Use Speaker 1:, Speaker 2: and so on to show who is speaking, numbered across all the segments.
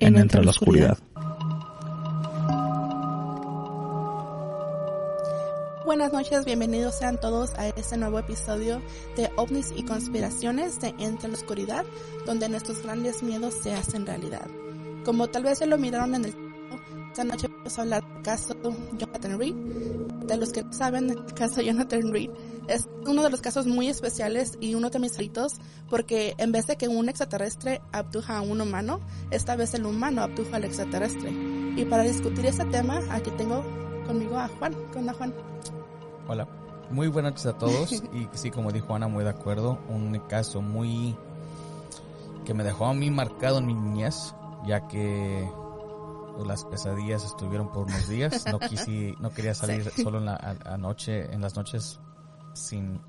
Speaker 1: En Entre la Oscuridad.
Speaker 2: Buenas noches, bienvenidos sean todos a este nuevo episodio de OVNIs y conspiraciones de Entre la Oscuridad, donde nuestros grandes miedos se hacen realidad. Como tal vez se lo miraron en el esta noche vamos a hablar del caso Jonathan Reed. De los que no saben, el caso Jonathan Reed es uno de los casos muy especiales y uno de mis favoritos porque en vez de que un extraterrestre abduja a un humano, esta vez el humano abduja al extraterrestre. Y para discutir este tema, aquí tengo conmigo a Juan. ¿Qué onda, Juan?
Speaker 3: Hola, muy buenas noches a todos y sí, como dijo Ana, muy de acuerdo, un caso muy que me dejó a mí marcado en mi niñez, ya que las pesadillas estuvieron por unos días, no quise, no quería salir solo en la a- anoche, en las noches sin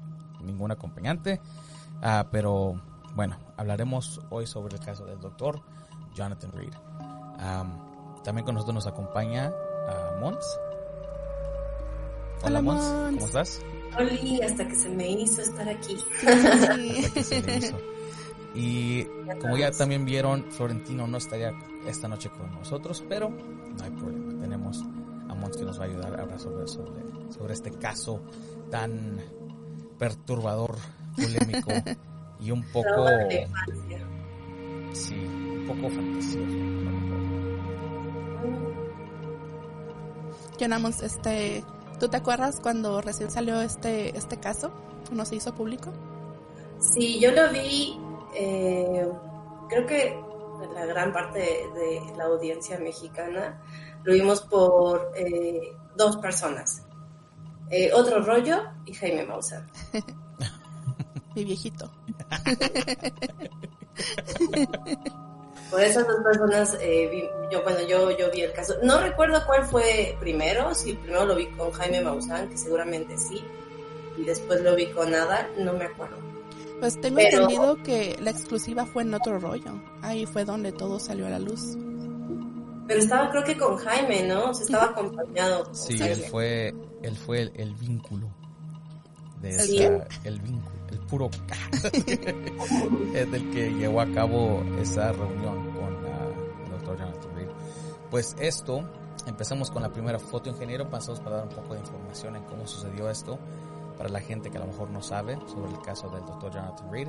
Speaker 3: ningún acompañante, Ah, pero bueno, hablaremos hoy sobre el caso del doctor Jonathan Reed. Am, también con nosotros nos acompaña ah, Mons.
Speaker 2: Hola,
Speaker 3: Mons,
Speaker 2: Mons.
Speaker 3: ¿cómo estás?
Speaker 4: Oli, hasta que se me hizo estar aquí.
Speaker 3: que se le hizo. Y como ya también vieron, Florentino no estaría esta noche con nosotros, pero no hay problema. Tenemos a Mons que nos va a ayudar a hablar sobre, sobre, sobre este caso tan perturbador, polémico y un poco, sí, un poco fantasioso. a lo mejor.
Speaker 2: Llenamos este... ¿Tú te acuerdas cuando recién salió este, este caso? ¿No se hizo público?
Speaker 4: Sí, yo lo vi, eh, creo que la gran parte de, de la audiencia mexicana lo vimos por eh, dos personas. Eh, otro rollo y Jaime Maussan.
Speaker 2: Mi viejito.
Speaker 4: Por esas dos personas, eh, vi- yo, bueno, yo, yo vi el caso. No recuerdo cuál fue primero, si primero lo vi con Jaime Maussan, que seguramente sí, y después lo vi con Ada, no me acuerdo.
Speaker 2: Pues tengo
Speaker 4: Pero-
Speaker 2: entendido que la exclusiva fue en otro rollo. Ahí fue donde todo salió a la luz.
Speaker 4: Pero estaba creo que con Jaime, ¿no? O sea, estaba acompañado. con
Speaker 3: Sí,
Speaker 4: Jaime.
Speaker 3: él fue, él fue el, el vínculo. De
Speaker 2: ¿El
Speaker 3: esa- el vínculo, el puro es del que llevó a cabo esa reunión con ah, el doctor Jonathan Reed. Pues esto, empezamos con la primera foto, ingeniero, pasamos para dar un poco de información en cómo sucedió esto, para la gente que a lo mejor no sabe sobre el caso del doctor Jonathan Reed.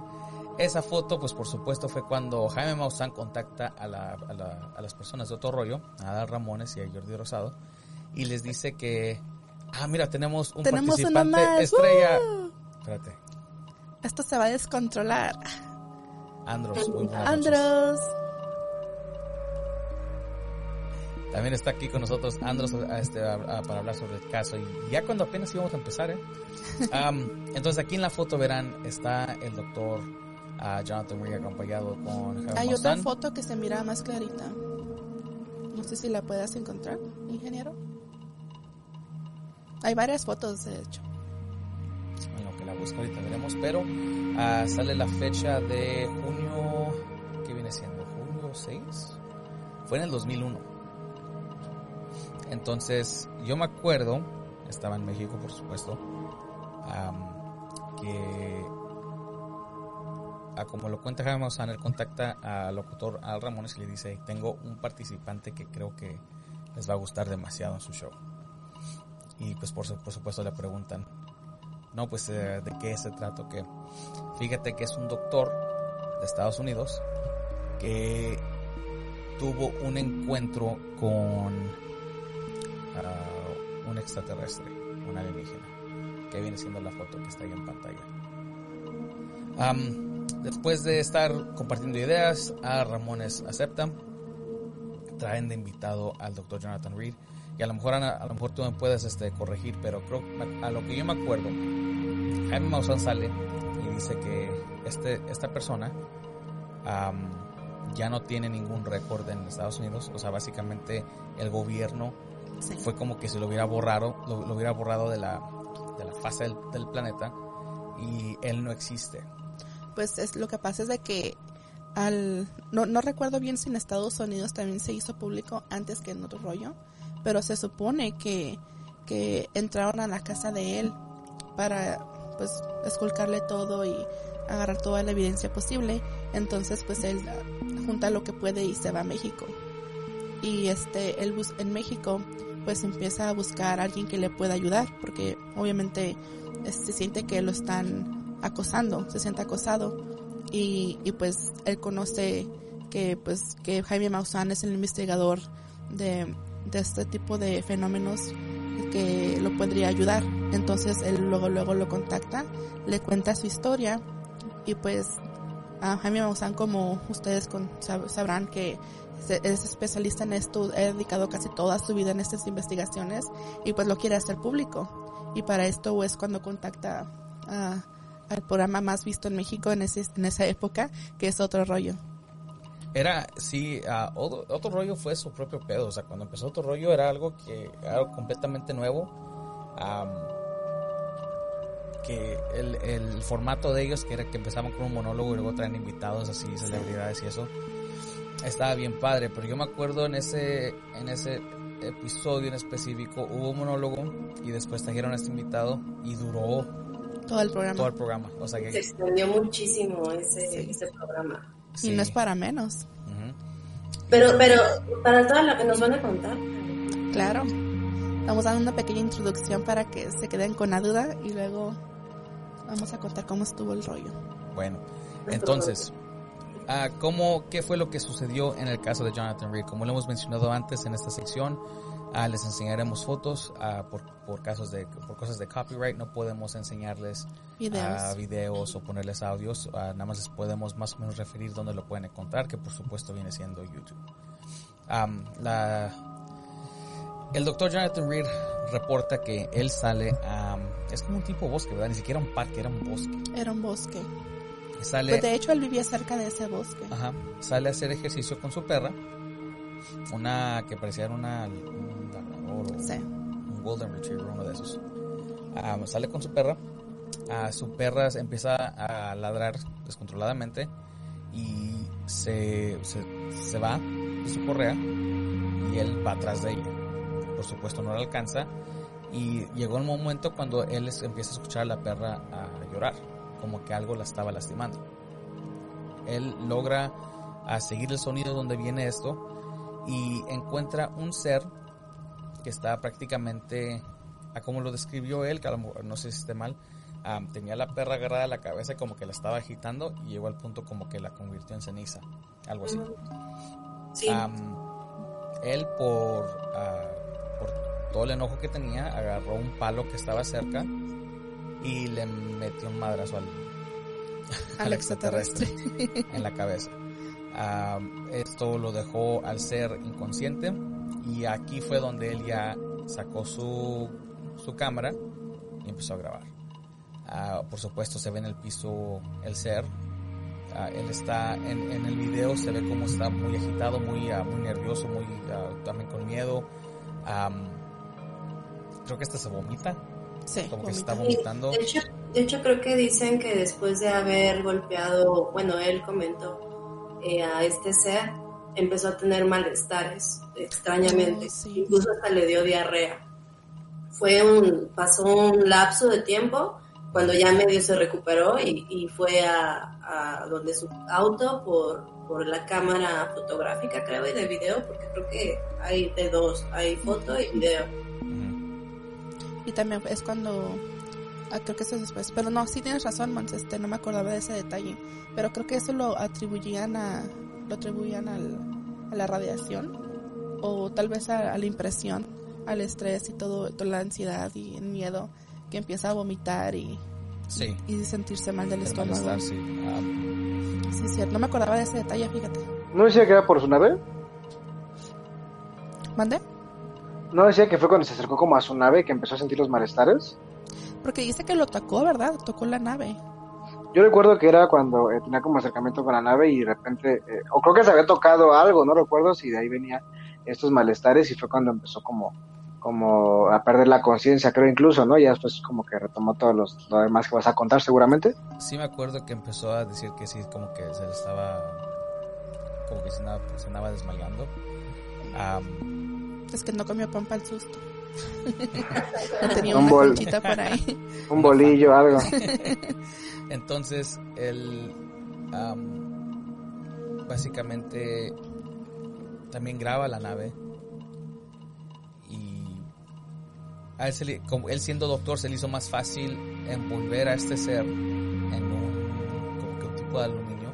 Speaker 3: Esa foto, pues por supuesto, fue cuando Jaime Maussan contacta a, la- a la- a las personas de otro rollo, a Adal Ramones y a Jordi Rosado, y les dice que, ah, mira, tenemos un
Speaker 2: Tenemos
Speaker 3: participante
Speaker 2: más.
Speaker 3: estrella.
Speaker 2: ¡Uh!
Speaker 3: Espérate,
Speaker 2: Esto se va a descontrolar.
Speaker 3: Andros. muy buenas noches.
Speaker 2: Andros.
Speaker 3: También está aquí con nosotros Andros a- este, a- a- para hablar sobre el caso. Y ya cuando apenas íbamos a empezar, ¿eh? Entonces aquí en la foto verán, está el doctor ah, Jonathan Reed acompañado con Jaime
Speaker 2: Hay otra foto que se mira más clarita. No sé si la puedas encontrar, ingeniero. Hay varias fotos, de hecho.
Speaker 3: en lo que la busco ahorita veremos, pero ah, sale la fecha de junio, ¿qué viene siendo? ¿Junio 6? Fue en el 2001. Entonces, yo me acuerdo, estaba en México, por supuesto, am, que, ah, como lo cuenta Jaime Maussan, contacta al locutor Al Ramones y le dice, tengo un participante que creo que les va a gustar demasiado en su show. Y pues por, su- por supuesto le preguntan, no, pues eh, de qué se trata, que fíjate que es un doctor de Estados Unidos que tuvo un encuentro con ah, un extraterrestre, un alienígena, que viene siendo la foto que está ahí en pantalla. Después de estar compartiendo ideas, a Ramones acepta, traen de invitado al doctor Jonathan Reed y a lo mejor Ana, a lo mejor tú me puedes este, corregir, pero creo a lo que yo me acuerdo, Jaime Maussan sale y dice que este, esta persona ya no tiene ningún récord en Estados Unidos. O sea, básicamente el gobierno fue como que se lo hubiera borrado, lo, hubiera borrado de la, de la fase del, del, planeta y él no existe.
Speaker 2: Pues es lo que pasa es de que al no, no recuerdo bien si en Estados Unidos también se hizo público antes que en otro rollo, pero se supone que, que entraron a la casa de él para pues esculcarle todo y agarrar toda la evidencia posible. Entonces pues él junta lo que puede y se va a México. Y este, él en México pues empieza a buscar a alguien que le pueda ayudar porque obviamente este, se siente que lo están acosando, se siente acosado y, y pues él conoce que pues que Jaime Maussan es el investigador de, de este tipo de fenómenos que lo podría ayudar. Entonces él luego luego lo contacta, le cuenta su historia y pues a Jaime Maussan como ustedes sabrán que es especialista en esto, ha dedicado casi toda su vida en estas investigaciones y pues lo quiere hacer público. Y para esto es cuando contacta al programa más visto en México en, ese, en esa época, que es Otro Rollo.
Speaker 3: Era, sí, otro, rollo fue su propio pedo. O sea, cuando empezó otro rollo era algo que era algo completamente nuevo. que el, el, formato de ellos, que era que empezaban con un monólogo y luego traen invitados así, celebridades y eso, estaba bien padre. Pero yo me acuerdo en ese, en ese episodio en específico hubo un monólogo y después trajeron a este invitado y duró
Speaker 2: todo el programa.
Speaker 3: Todo el programa. O sea que...
Speaker 4: Se extendió muchísimo ese, ese programa.
Speaker 2: Y no es para menos.
Speaker 4: Pero, pero, para todo lo que nos van a contar.
Speaker 2: Claro. Vamos a dar una pequeña introducción para que se queden con la duda y luego vamos a contar cómo estuvo el rollo.
Speaker 3: Bueno, entonces, uh, ¿cómo, ¿qué fue lo que sucedió en el caso de Jonathan Reed? Como lo hemos mencionado antes en esta sección, Ah, les enseñaremos fotos ah, por, por, casos de por cosas de copyright. No podemos enseñarles videos, videos o ponerles audios. Ah, nada más les podemos más o menos referir dónde lo pueden encontrar que por supuesto viene siendo YouTube. La, el doctor Jonathan Reed reporta que él sale a es como un tipo bosque verdad ni siquiera un parque era un bosque.
Speaker 2: Era un bosque.
Speaker 3: Sale
Speaker 2: pues de hecho él vivía cerca de ese bosque.
Speaker 3: Ajá. Sale a hacer ejercicio con su perra una que parecía una un Golden Retriever, uno de esos. Ah, sale con su perra. Uh, su perra empieza a ladrar descontroladamente y se, se, va de su correa y él va atrás de ella. Por supuesto no la alcanza y llegó el momento cuando él empieza a escuchar a la perra a llorar, como que algo la estaba lastimando. Él logra a seguir el sonido donde viene esto y encuentra un ser que está prácticamente a como lo describió él, que a lo mejor, no sé si esté mal, tenía la perra agarrada a la cabeza como que la estaba agitando y llegó al punto como que la convirtió en ceniza, algo así. él por, ah, por todo el enojo que tenía agarró un palo que estaba cerca y le metió un madrazo al,
Speaker 2: al extraterrestre
Speaker 3: en la cabeza. esto lo dejó al ser inconsciente y aquí fue donde él ya sacó su, su cámara y empezó a grabar. Ah, por supuesto se ve en el piso el ser. Ah, él está en, en, el video, se ve como está muy agitado, muy, uh, muy nervioso, muy también con miedo. creo que hasta se vomita.
Speaker 2: Sí,
Speaker 3: como que se está vomitando.
Speaker 4: De hecho, de hecho, creo que dicen que después de haber golpeado, bueno, él comentó eh, a este ser, empezó a tener malestares extrañamente, oh, incluso hasta le dio diarrea. Fue un, pasó un lapso de tiempo cuando ya medio se recuperó y, fue a, a, donde su auto por, por la cámara fotográfica, creo, y de video, porque creo que hay de dos, hay foto y video.
Speaker 2: Y también es cuando ah, creo que eso es después. Pero no, sí tienes razón, Mons, este, no me acordaba de ese detalle. Pero creo que eso lo atribuían a, lo atribuían al, a la radiación o tal vez a, la impresión, al estrés y todo, toda la ansiedad y el miedo que empieza a vomitar y, y, sentirse mal del estómago.
Speaker 3: sí.
Speaker 2: sí, cierto. No me acordaba de ese detalle, fíjate.
Speaker 5: ¿No decía que era por su nave?
Speaker 2: ¿Mande?
Speaker 5: ¿No decía que fue cuando se acercó como a su nave que empezó a sentir los malestares?
Speaker 2: Porque dice que lo tocó, ¿verdad? Tocó la nave.
Speaker 5: Yo recuerdo que era cuando eh, tenía como acercamiento con la nave y de repente, eh, o creo que se había tocado algo, no recuerdo si de ahí venía estos malestares y fue cuando empezó como, como a perder la conciencia, creo incluso, ¿no? Ya después como que retomó todos los, lo demás que vas a contar seguramente.
Speaker 3: Sí me acuerdo que empezó a decir que sí, como que se le estaba, como que se andaba, se andaba desmayando. Am,
Speaker 2: Es que no comió pan para el susto. no tenía
Speaker 5: Un
Speaker 2: una
Speaker 5: bol.
Speaker 2: por ahí.
Speaker 5: Un bolillo, algo.
Speaker 3: Entonces, él am, básicamente también graba la nave y a él, se le- como él siendo doctor se le hizo más fácil envolver a este ser en un, como que un tipo de aluminio.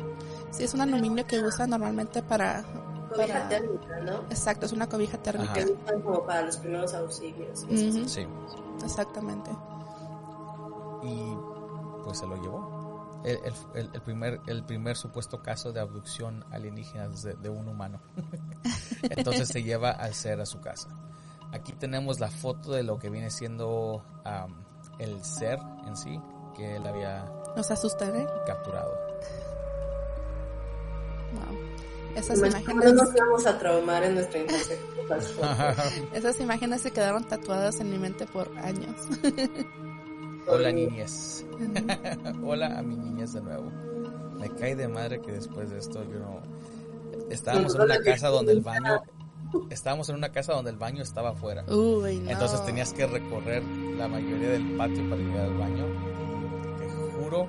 Speaker 2: Sí, es un aluminio que usa normalmente para...
Speaker 4: Cobija
Speaker 2: para-
Speaker 4: térmica, ¿no?
Speaker 2: Exacto, es una cobija térmica.
Speaker 4: Que usan como para los primeros auxilios.
Speaker 3: Sí.
Speaker 2: Exactamente.
Speaker 3: y pues se lo llevó. El, el- el- primer, el primer supuesto caso de abducción alienígena de, de un humano. Entonces se lleva al ser a su casa. Aquí tenemos la foto de lo que viene siendo am, el ser en sí que él había
Speaker 2: Nos asusta, ¿eh?
Speaker 3: capturado.
Speaker 2: Wow. Esas
Speaker 4: No
Speaker 2: imágenes,
Speaker 4: nos vamos a traumar en nuestra infancia. esas
Speaker 2: imágenes se quedaron tatuadas en mi mente por años.
Speaker 3: Hola niñez. Hola a mi niñez de nuevo. Me cae de madre que después de esto yo no... Estábamos en una casa donde el baño... Estábamos en una casa donde el baño estaba afuera.
Speaker 2: Uy, no.
Speaker 3: Entonces tenías que recorrer la mayoría del patio para llegar al baño. Te juro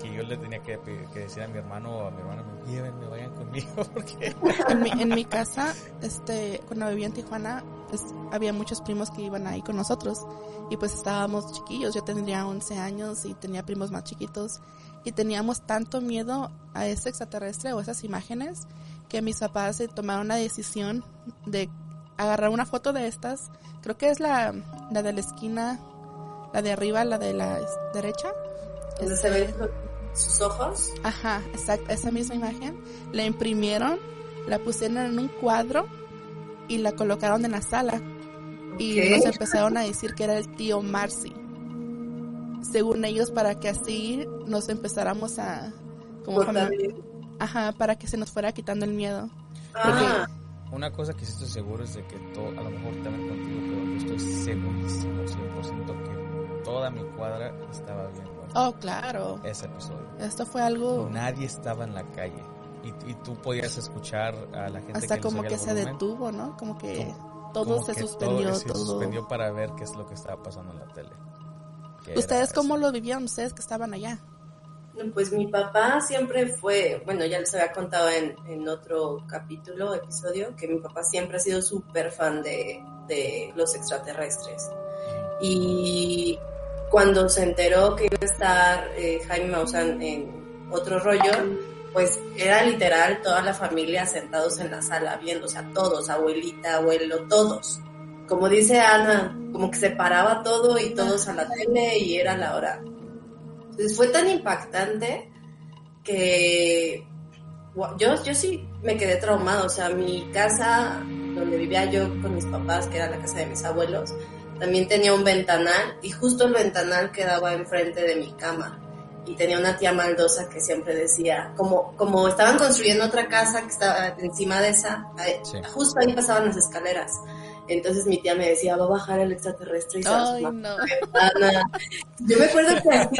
Speaker 3: que yo le tenía que, decir a mi hermano o a mi hermana, me lleven, me vayan conmigo, porque
Speaker 2: En mi, en mi casa, este, cuando vivía en Tijuana, pues había muchos primos que iban ahí con nosotros. Y pues estábamos chiquillos, yo tendría 11 años y tenía primos más chiquitos. Y teníamos tanto miedo a ese extraterrestre o esas imágenes que mis papás se tomaron la decisión de agarrar una foto de estas. Creo que es la, la de la esquina, la de arriba, la de la derecha.
Speaker 4: Donde se ven sus ojos.
Speaker 2: Ajá, exacto, esa misma imagen. La imprimieron, la pusieron en un cuadro y la colocaron en la sala. Y
Speaker 4: Ok.
Speaker 2: nos empezaron a decir que era el tío Marcy. Según ellos, para que así nos empezáramos a... Como Ajá, para que se nos fuera quitando el miedo.
Speaker 4: Ah,
Speaker 3: una cosa que sí estoy seguro es de que todo, a lo mejor también contigo, pero yo estoy segurísimo, 100% que toda mi cuadra estaba viendo
Speaker 2: Oh, claro.
Speaker 3: ese episodio.
Speaker 2: Esto fue algo
Speaker 3: Nadie estaba en la calle y, y tú podías escuchar a la gente
Speaker 2: hasta
Speaker 3: que
Speaker 2: como que se detuvo, ¿no? Como que
Speaker 3: Como-
Speaker 2: todo
Speaker 3: como
Speaker 2: se
Speaker 3: que
Speaker 2: suspendió,
Speaker 3: se
Speaker 2: todo.
Speaker 3: suspendió para ver qué es lo que estaba pasando en la tele.
Speaker 2: ¿Ustedes
Speaker 3: eso.
Speaker 2: cómo lo vivían? Ustedes que estaban allá.
Speaker 4: Pues mi papá siempre fue, bueno, ya les había contado en, en otro capítulo, episodio, que mi papá siempre ha sido súper fan de, de los extraterrestres. Y cuando se enteró que iba a estar eh, Jaime Maussan en otro rollo, pues era literal toda la familia sentados en la sala viendo, o sea, todos, abuelita, abuelo, todos. Como dice Ana, como que se paraba todo y todos a la tele y era la hora. Entonces fue tan impactante que yo, yo sí me quedé traumado. O sea, mi casa donde vivía yo con mis papás, que era la casa de mis abuelos, también tenía un ventanal y justo el ventanal quedaba enfrente de mi cama. Y tenía una tía maldosa que siempre decía, como, como estaban construyendo otra casa que estaba encima de esa,
Speaker 3: Sí.
Speaker 4: justo ahí pasaban las escaleras. Entonces mi tía me decía, va a bajar el extraterrestre y se
Speaker 2: Ay, no.
Speaker 4: ventana. Yo me acuerdo que así,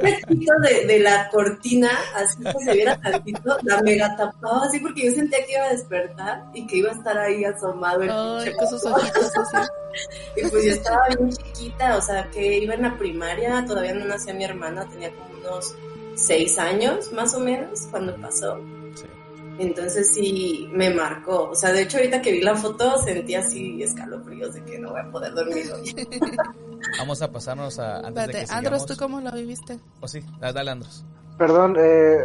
Speaker 4: pedacito de, de la cortina, así que se viera tantito, la mega tapaba así porque yo sentía que iba a despertar y que iba a estar ahí asomado el
Speaker 2: Ay,
Speaker 4: pinche
Speaker 2: con sus ojitos así.
Speaker 4: y pues yo estaba bien chiquita, o sea, que iba en la primaria, todavía no nacía mi hermana, tenía como unos seis años más o menos cuando pasó. Entonces sí me marcó. O sea, de hecho ahorita que vi la foto sentí así escalofríos de que no voy a poder dormir hoy.
Speaker 3: Vamos a pasarnos a antes de
Speaker 2: Espérate,
Speaker 3: que
Speaker 2: Andros. ¿tú cómo lo viviste?
Speaker 3: Oh, sí, da- dale Andros.
Speaker 5: Perdón, eh,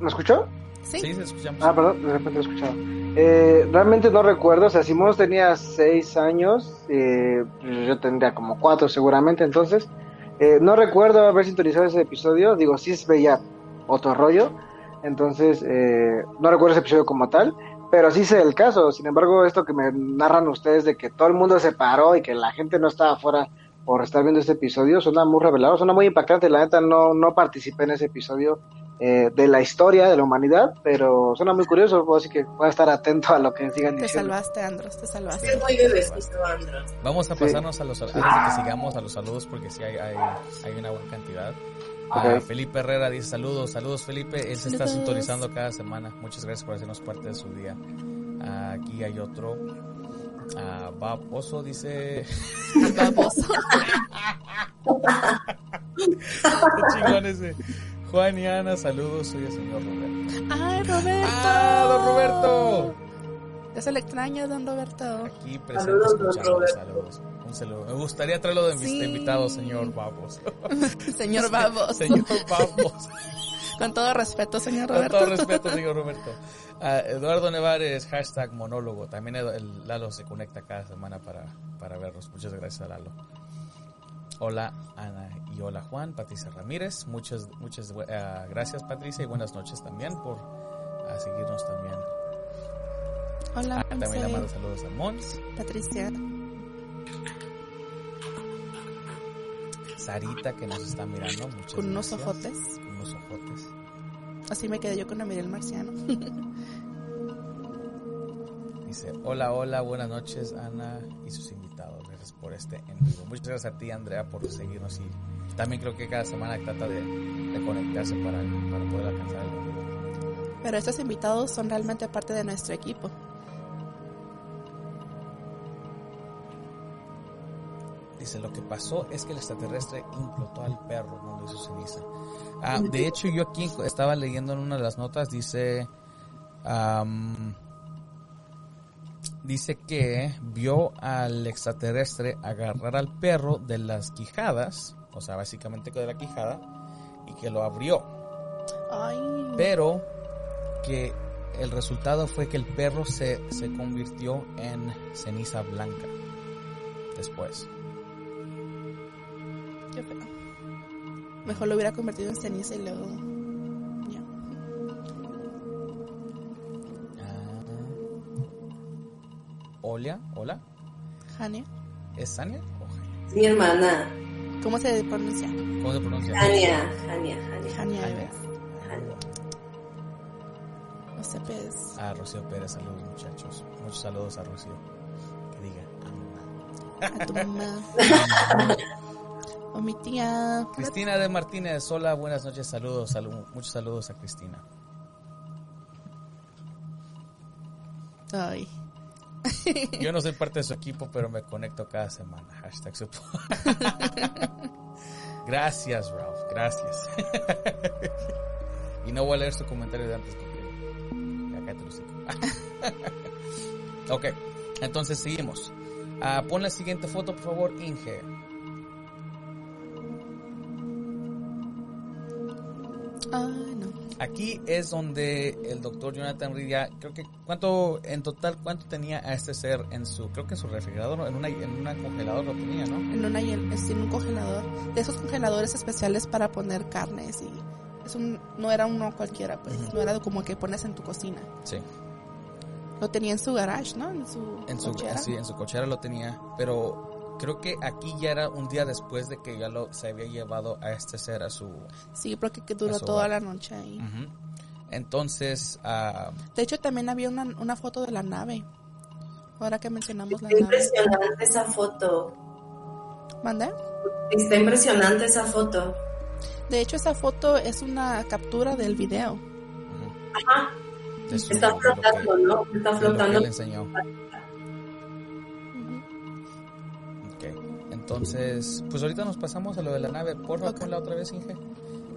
Speaker 5: ¿me escuchó?
Speaker 2: Sí.
Speaker 3: Sí, escuchamos.
Speaker 5: Ah, perdón, de repente lo he escuchado. Eh, realmente no recuerdo, o sea, Simón tenía seis años, eh, yo tendría como cuatro seguramente, entonces, eh, no recuerdo haber sintonizado ese episodio, digo, sí veía otro rollo, entonces, eh, no recuerdo ese episodio como tal, pero sí sé el caso, sin embargo, esto que me narran ustedes de que todo el mundo se paró y que la gente no estaba afuera por estar viendo este episodio. Suena muy revelador, suena muy impactante. La neta no, no participé en ese episodio eh, de la historia de la humanidad, pero suena muy curioso, así que voy a estar atento a lo que sigan
Speaker 2: Te
Speaker 5: diciendo.
Speaker 2: salvaste, Andros, te salvaste.
Speaker 4: Es muy bebecito, Andros.
Speaker 3: Vamos a
Speaker 5: Sí.
Speaker 3: pasarnos a los antes de que sigamos a los saludos porque sí hay, hay, hay una buena cantidad. Ah. Felipe Herrera dice saludos, saludos Felipe, él se está
Speaker 2: Saludos.
Speaker 3: sintonizando cada semana. Muchas gracias por hacernos parte de su día. Aquí hay otro. Oso dice
Speaker 2: Baboso.
Speaker 3: Chingón ese. Juan y Ana, saludos, soy el señor Roberto.
Speaker 2: ¡Ay, Roberto!
Speaker 3: ¡Ah, don Roberto!
Speaker 2: Ya se le extraña, don Roberto.
Speaker 3: Aquí presente
Speaker 4: Saludos, don
Speaker 3: escuchando,
Speaker 4: Roberto.
Speaker 3: saludos. Me gustaría traerlo de
Speaker 2: Sí.
Speaker 3: invitado, señor Babos.
Speaker 2: Señor Baboso.
Speaker 3: señor Babos.
Speaker 2: Con todo respeto, señor
Speaker 3: Con
Speaker 2: Roberto.
Speaker 3: todo respeto, señor Roberto. Ah, Eduardo Nevares, hashtag monólogo. También el- Lalo se conecta cada semana para, para vernos. Muchas gracias a Lalo. Hola Ana y hola Juan, Patricia Ramírez. Muchas, muchas ah, gracias Patricia y buenas noches también por ah, seguirnos también.
Speaker 2: Hola,
Speaker 3: Ah, también le mando saludos a Mons.
Speaker 2: Patricia.
Speaker 3: Sarita que nos está mirando. Muchas
Speaker 2: Con unos
Speaker 3: gracias.
Speaker 2: ojotes.
Speaker 3: Con unos ojotes.
Speaker 2: Así me quedé yo cuando miré el marciano.
Speaker 3: Dice, hola, hola, buenas noches Ana y sus invitados. Gracias por este en vivo. Muchas gracias a ti Andrea por seguirnos y también creo que cada semana trata de, de conectarse para, para poder alcanzar el vivo.
Speaker 2: Pero estos invitados son realmente parte de nuestro equipo.
Speaker 3: Dice, lo que pasó es que el extraterrestre implotó al perro, no lo hizo ceniza. Ah, de hecho, yo aquí estaba leyendo en una de las notas, dice, dice que vio al extraterrestre agarrar al perro de las quijadas, o sea, básicamente de la quijada, y que lo abrió.
Speaker 2: Ay,
Speaker 3: Pero que el resultado fue que el perro se, se convirtió en ceniza blanca después.
Speaker 2: Mejor lo hubiera convertido en ceniza y luego. Ya.
Speaker 3: Ah. Hola, hola.
Speaker 2: Jania.
Speaker 3: ¿Es Sania o Jania?
Speaker 4: Mi hermana,
Speaker 2: ¿Cómo se pronuncia?
Speaker 3: ¿Cómo se pronuncia?
Speaker 4: Jania, Jania, Jania.
Speaker 2: Jania.
Speaker 3: Jania.
Speaker 4: Jania.
Speaker 2: No sé, pues.
Speaker 3: A Rocío Pérez, saludos muchachos. Muchos saludos a Rocío. Que diga.
Speaker 2: A tu mamá. o mi tía.
Speaker 3: Cristina de Martínez, hola, buenas noches, saludos, salu- muchos saludos a Cristina.
Speaker 2: Ay.
Speaker 3: Yo no soy parte de su equipo, pero me conecto cada semana. Hashtag supo. gracias, Ralph, gracias. y no voy a leer su comentario de antes porque acá te lo sigo. ok, entonces seguimos. Ah, pon la siguiente foto, por favor, Inge.
Speaker 2: No.
Speaker 3: Aquí es donde el doctor Jonathan Reed ya, creo que, ¿cuánto, en total, cuánto tenía a este ser en su, creo que en su refrigerador, en una, en una congelador lo tenía, ¿no?
Speaker 2: En, una, en un congelador. De esos congeladores especiales para poner carnes y. Es un, no era uno cualquiera, pues. No era como que pones en tu cocina.
Speaker 3: Sí.
Speaker 2: Lo tenía en su garage, ¿no? En su,
Speaker 3: En su,
Speaker 2: cochera.
Speaker 3: sí, en su cochera lo tenía, pero creo que aquí ya era un día después de que ya lo se había llevado a este ser a su...
Speaker 2: Sí, porque que duró toda la noche ahí.
Speaker 3: Entonces, ah,
Speaker 2: De hecho, también había una, una foto de la nave. Ahora que mencionamos la
Speaker 4: Está
Speaker 2: nave.
Speaker 4: impresionante esa foto.
Speaker 2: ¿Mande?
Speaker 4: Está impresionante esa foto.
Speaker 2: De hecho, esa foto es una captura del video.
Speaker 4: Ajá.
Speaker 3: de su-
Speaker 4: Está flotando, ¿no? Está flotando.
Speaker 3: enseñó. Entonces, pues ahorita nos pasamos a lo de la nave. Por favor,
Speaker 2: Ok.
Speaker 3: ponla otra vez, Inge.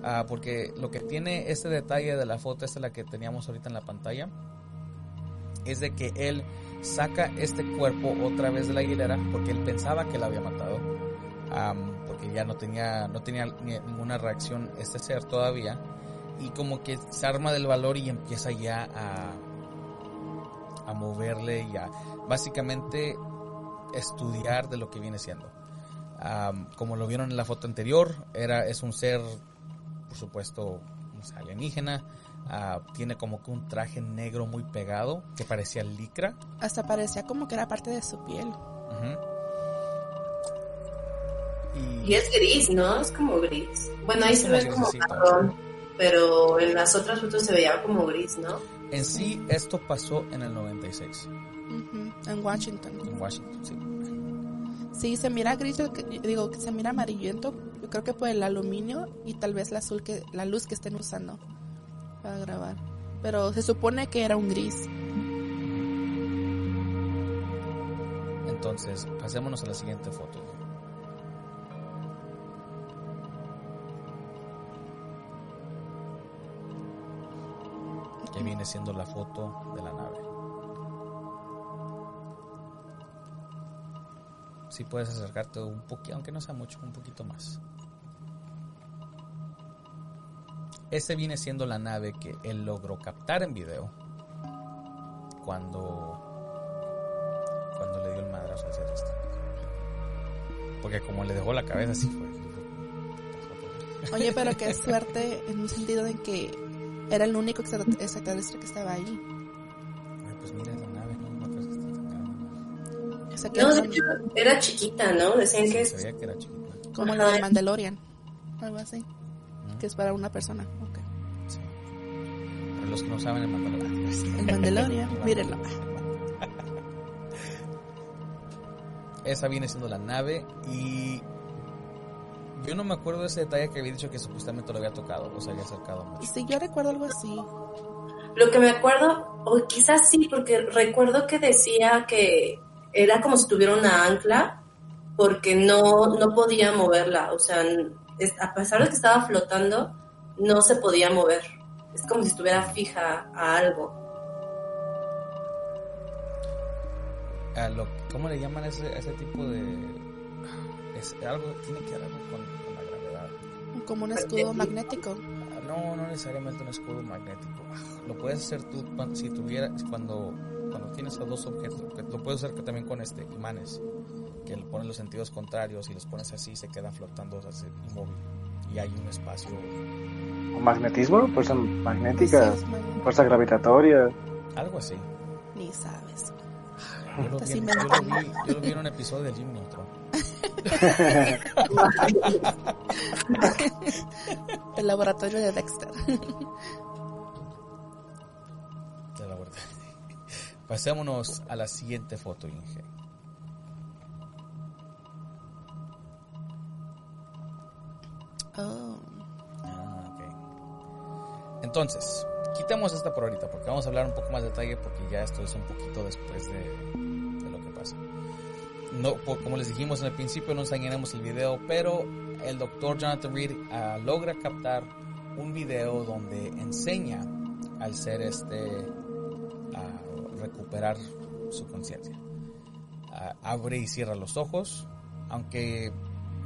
Speaker 3: Ah, porque lo que tiene este detalle de la foto, esta es la que teníamos ahorita en la pantalla, es de que él saca este cuerpo otra vez de la hilera porque él pensaba que la había matado. Porque ya no tenía, no tenía ni- ninguna reacción este ser todavía. Y como que se arma del valor y empieza ya a, a moverle y a básicamente estudiar de lo que viene siendo. Como lo vieron en la foto anterior, era, es un ser, por supuesto, alienígena. Ah, tiene como que un traje negro muy pegado que parecía licra.
Speaker 2: Hasta parecía como que era parte de su piel.
Speaker 4: Y, es gris, ¿no? Es como gris. Bueno, ahí se ve como marrón, pero en las otras fotos se veía como gris, ¿no?
Speaker 3: En sí, esto pasó en el 96.
Speaker 2: En Washington.
Speaker 3: En Washington, sí.
Speaker 2: Sí, se mira gris, digo que se mira amarillento, yo creo que por el aluminio y tal vez la azul que la luz que estén usando para grabar. Pero se supone que era un gris.
Speaker 3: Entonces, pasémonos a la siguiente foto. Que viene siendo la foto de la nave. Si puedes acercarte un poquito, aunque no sea mucho, un poquito más. Ese viene siendo la nave que él logró captar en video cuando cuando le dio el madrazo hacer esto. Porque como le dejó la cabeza así fue.
Speaker 2: Oye, pero qué suerte en un sentido en que era el único extraterrestre que estaba ahí.
Speaker 3: pues mira no,
Speaker 4: de hecho, era chiquita, ¿no? Decían que
Speaker 3: es... que era chiquita.
Speaker 2: Como la de Mandalorian, algo así. Que es para una persona. Okay.
Speaker 3: Sí. Para los que no saben, el Mandalorian.
Speaker 2: El Mandalorian, mírenlo.
Speaker 3: Esa viene siendo la nave y yo no me acuerdo de ese detalle que había dicho que supuestamente lo había tocado o se había acercado mucho.
Speaker 2: Sí, yo recuerdo algo así.
Speaker 4: Lo que me acuerdo, o quizás sí, porque recuerdo que decía que era como si tuviera una ancla porque no, no podía moverla, o sea, a pesar de que estaba flotando, no se podía mover. Es como si estuviera fija a algo.
Speaker 3: A lo, ¿Cómo le llaman a ese, ese tipo de...? Es algo, tiene que ver algo con, la gravedad.
Speaker 2: Como un escudo magnético.
Speaker 3: Ah, no, no necesariamente un escudo magnético. Lo puedes hacer tú si tuvieras, cuando cuando tienes a dos objetos, lo puedes hacer también con este imanes, que le ponen los sentidos contrarios y los pones así se quedan flotando así, inmóvil y hay un espacio.
Speaker 5: ¿O magnetismo? ¿Fuerza magnética? ¿Fuerza gravitatoria?
Speaker 3: Algo así.
Speaker 2: Ni sabes.
Speaker 3: Yo lo, vi, en, yo, lo vi, en un episodio de Jim Neutron.
Speaker 2: El laboratorio de Dexter.
Speaker 3: Pasémonos a la siguiente foto, Inge.
Speaker 2: Oh.
Speaker 3: Ah, ok. Entonces, quitemos esta por ahorita porque vamos a hablar un poco más de detalle porque ya esto es un poquito después de, lo que pasa. No, como les dijimos en el principio, no enseñaremos el video, pero el doctor Jonathan Reed ah, logra captar un video donde enseña al ser este recuperar su conciencia. Ah, abre y cierra los ojos, aunque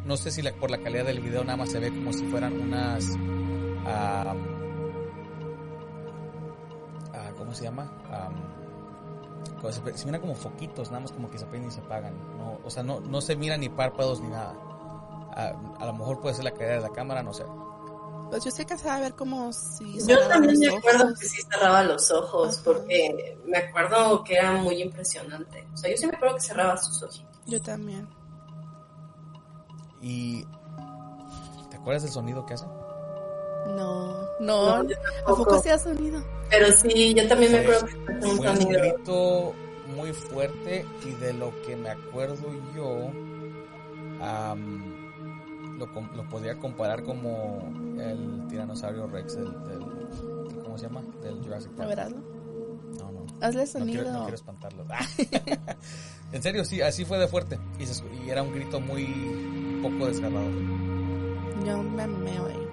Speaker 3: no sé si por la calidad del video nada más se ve como si fueran unas... Uh, ¿Cómo se llama? se, miran como foquitos, nada más como que se prenden y se apagan. O sea, no, no se miran ni párpados ni nada. a lo mejor puede ser la calidad de la cámara, no sé.
Speaker 2: Pues yo sé que se va a ver como si...
Speaker 4: Yo también me acuerdo que sí cerraba los ojos, porque me acuerdo que era muy impresionante. O sea, yo sí me acuerdo que cerraba sus ojos.
Speaker 2: Yo también.
Speaker 3: ¿Y te acuerdas del sonido que hace?
Speaker 2: No, no, no tampoco hacía sonido.
Speaker 4: Pero sí, yo también me acuerdo que
Speaker 3: fue un sonido. grito muy fuerte y de lo que me acuerdo yo... lo, podría comparar como el tiranosaurio Rex del, ¿cómo se llama? Del Jurassic Park.
Speaker 2: ¿A
Speaker 3: No, no.
Speaker 2: Hazle sonido.
Speaker 3: No quiero, espantarlo. en serio, sí, así fue de fuerte. Y, era un grito muy poco desgarrador.
Speaker 2: Yo me meo ahí.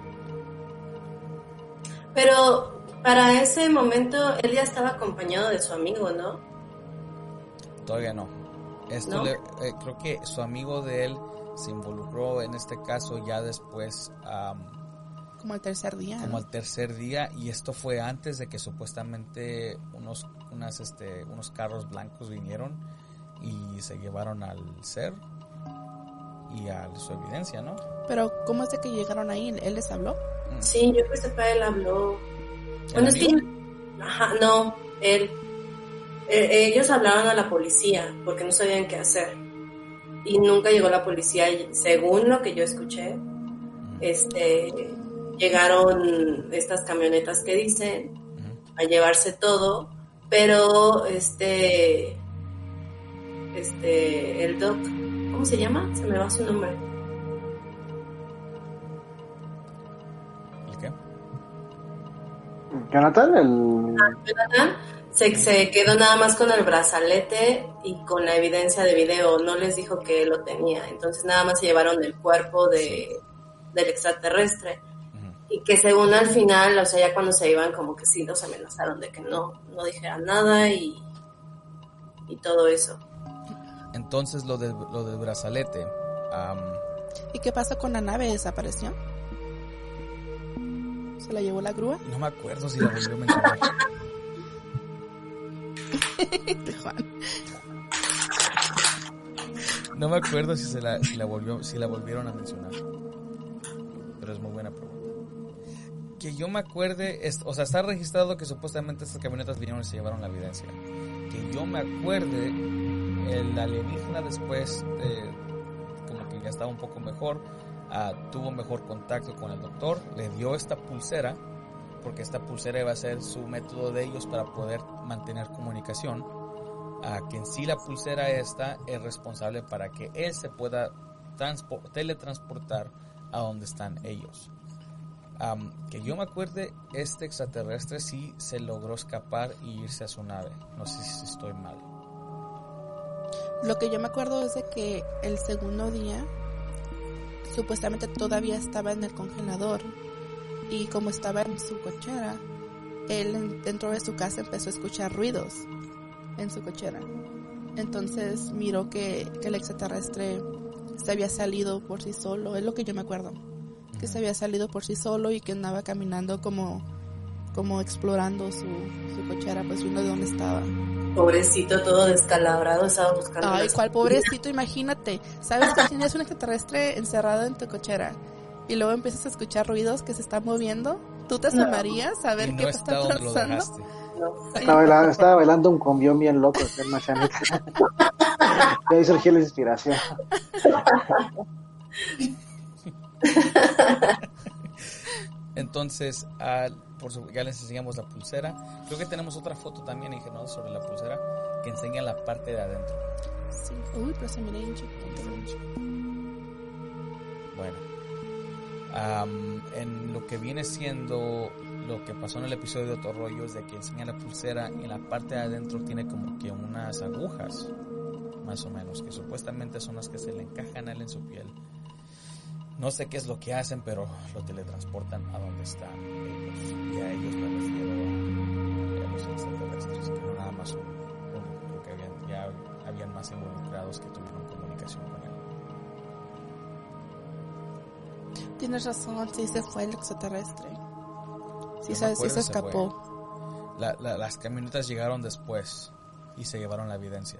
Speaker 4: Pero para ese momento él ya estaba acompañado de su amigo, ¿no?
Speaker 3: Todavía no. Esto Le, eh, creo que su amigo de él se involucró en este caso ya después
Speaker 2: como al tercer día
Speaker 3: como al tercer día y esto fue antes de que supuestamente unos unas este unos carros blancos vinieron y se llevaron al ser y a su evidencia no
Speaker 2: pero cómo es de que llegaron ahí él les habló
Speaker 4: mm. sí yo creo que sepa él habló. Bueno es que ajá no él eh, ellos hablaron a la policía porque no sabían qué hacer y nunca llegó la policía, y según lo que yo escuché, este, llegaron estas camionetas que dicen a llevarse todo, pero este, este, el doc, ¿cómo se llama? Se me va su nombre.
Speaker 3: ¿El qué?
Speaker 5: Jonathan, el...
Speaker 4: Jonathan se, se quedó nada más con el brazalete y con la evidencia de video, no les dijo que lo tenía, entonces nada más se llevaron el cuerpo de, del extraterrestre y que según al final, o sea, ya cuando se iban como que sí los amenazaron de que no, no dijeran nada y, y todo eso.
Speaker 3: Entonces lo, de, lo del brazalete.
Speaker 2: ¿Y qué pasó con la nave? ¿Desapareció? ¿Se la llevó la grúa?
Speaker 3: no me acuerdo si la volvió a mencionar. No me acuerdo si se la, volvió, si la volvieron a mencionar. Pero es muy buena pregunta. Que yo me acuerde, o sea, está registrado que supuestamente estas camionetas vinieron y se llevaron la evidencia. Que yo me acuerde, el alienígena después, de, como que ya estaba un poco mejor, ah, tuvo mejor contacto con el doctor, le dio esta pulsera, porque esta pulsera iba a ser su método de ellos para poder mantener comunicación a que en sí la pulsera esta es responsable para que él se pueda transpo- teletransportar a donde están ellos. Am, que yo me acuerde, este extraterrestre sí se logró escapar y irse a su nave. No sé si estoy mal.
Speaker 2: Lo que yo me acuerdo es de que el segundo día supuestamente todavía estaba en el congelador y como estaba en su cochera, él en- dentro de su casa empezó a escuchar ruidos en su cochera. Entonces miró que, que el extraterrestre se había salido por sí solo, es lo que yo me acuerdo, que se había salido por sí solo y que andaba caminando como, como explorando su, su cochera, pues viendo de dónde estaba.
Speaker 4: Pobrecito, todo descalabrado, estaba buscando.
Speaker 2: Ay, cuál pobrecito, imagínate. Sabes que tienes un extraterrestre encerrado en tu cochera y luego empiezas a escuchar ruidos que se están moviendo. ¿Tú te asomarías a ver qué
Speaker 3: no
Speaker 2: está
Speaker 3: está donde lo
Speaker 2: pasando?
Speaker 5: Estaba bailando, estaba bailando un combión bien loco. De ahí surgió la inspiración.
Speaker 3: Entonces, al- por su- ya les enseñamos la pulsera. Creo que tenemos otra foto también, ingeniero, sobre la pulsera que enseña la parte de adentro.
Speaker 2: Sí. Uy, pero se mira bien chiquito.
Speaker 3: Bueno, en lo que viene siendo lo que pasó en el episodio de Otro Rollo es de que enseña la pulsera y en la parte de adentro tiene como que unas agujas, más o menos, que supuestamente son las que se le encajan a él en su piel. No sé qué es lo que hacen, pero lo teletransportan a donde están ellos. Y a ellos me refiero a, los extraterrestres, que no nada más creo que habían, ya habían más involucrados que tuvieron
Speaker 2: Tienes razón, sí se fue el extraterrestre. Sí, se, sí escapó.
Speaker 3: La- la- las camionetas llegaron después y se llevaron la evidencia.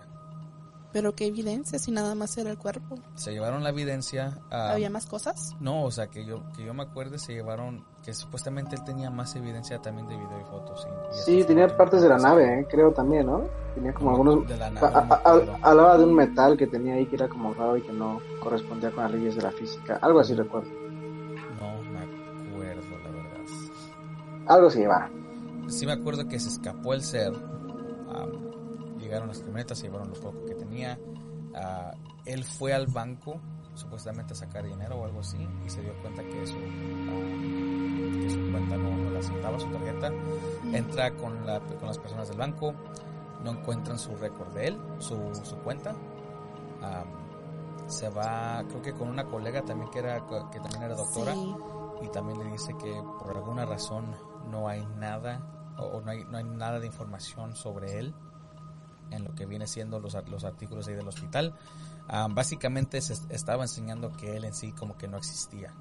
Speaker 2: Pero qué evidencia si nada más era el cuerpo.
Speaker 3: Se llevaron la evidencia. a-
Speaker 2: ¿Había más cosas?
Speaker 3: No, o sea, que yo, que yo me acuerde, se llevaron. Que supuestamente él tenía más evidencia también de video y fotos. y- y
Speaker 5: Sí,
Speaker 3: eso
Speaker 5: tenía partes de la nave, eh, creo también, ¿no? Tenía como algunos...
Speaker 3: De la
Speaker 5: a-
Speaker 3: nave.
Speaker 5: a-
Speaker 3: no me
Speaker 5: a-
Speaker 3: acuerdo.
Speaker 5: hablaba de un metal que tenía ahí que era como raro y que no correspondía con las leyes de la física. Algo así recuerdo. Algo se llevaba.
Speaker 3: Sí me acuerdo que se escapó el ser. am, llegaron las camionetas, se llevaron lo poco que tenía. ah, él fue al banco, supuestamente a sacar dinero o algo así, y se dio cuenta que su, ah, que su cuenta no, no la aceptaba, su tarjeta. Entra con, la, con las personas del banco, no encuentran su récord de él, su, su cuenta. Am, se va, creo que con una colega también que, era, que también era doctora
Speaker 2: Sí.
Speaker 3: y también le dice que por alguna razón no hay nada o, no, hay, no hay nada de información sobre él en lo que viene siendo los, los artículos ahí del hospital. Ah, básicamente se est- estaba enseñando que él en sí como que no existía,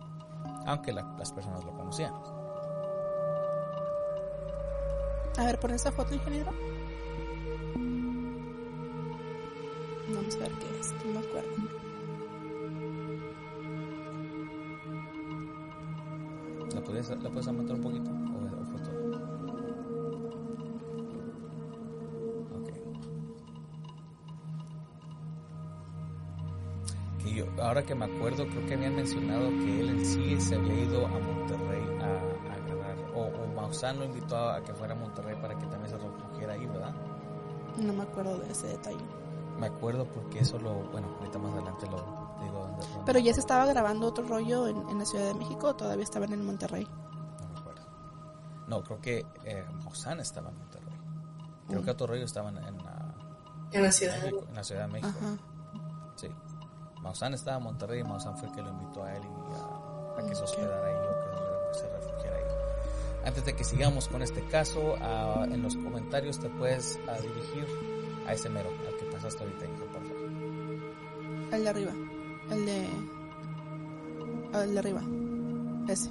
Speaker 3: aunque la- las personas lo conocían.
Speaker 2: A ver, pon esa foto, ingeniero. Vamos a ver qué es, no me acuerdo.
Speaker 3: ¿La puedes, la puedes aumentar un poquito? Yo, ahora que me acuerdo, creo que habían mencionado que él en sí se había ido a Monterrey a, a agarrar, o, o Maussan lo invitó a, que fuera a Monterrey para que también se refugiara ahí, ¿verdad?
Speaker 2: No me acuerdo de ese detalle.
Speaker 3: Me acuerdo porque eso lo, bueno, ahorita más adelante lo digo.
Speaker 2: Pero ya se estaba grabando otro rollo en, en la Ciudad de México o todavía estaban en Monterrey.
Speaker 3: No me acuerdo. No, creo que eh, Maussan estaba en Monterrey. Creo
Speaker 2: Mm.
Speaker 3: que otro rollo estaba en, en la,
Speaker 4: En la ciudad.
Speaker 3: México, en la Ciudad de México.
Speaker 2: Ajá.
Speaker 3: Maussan estaba en Monterrey y Maussan fue el que lo invitó a él y a, a que se hospedara ahí o que se refugiara ahí. Antes de que sigamos con este caso, ah, en los comentarios te puedes ah, dirigir a ese mero, al que pasaste ahorita, por favor.
Speaker 2: El de arriba. El de. ah, El de arriba. Ese.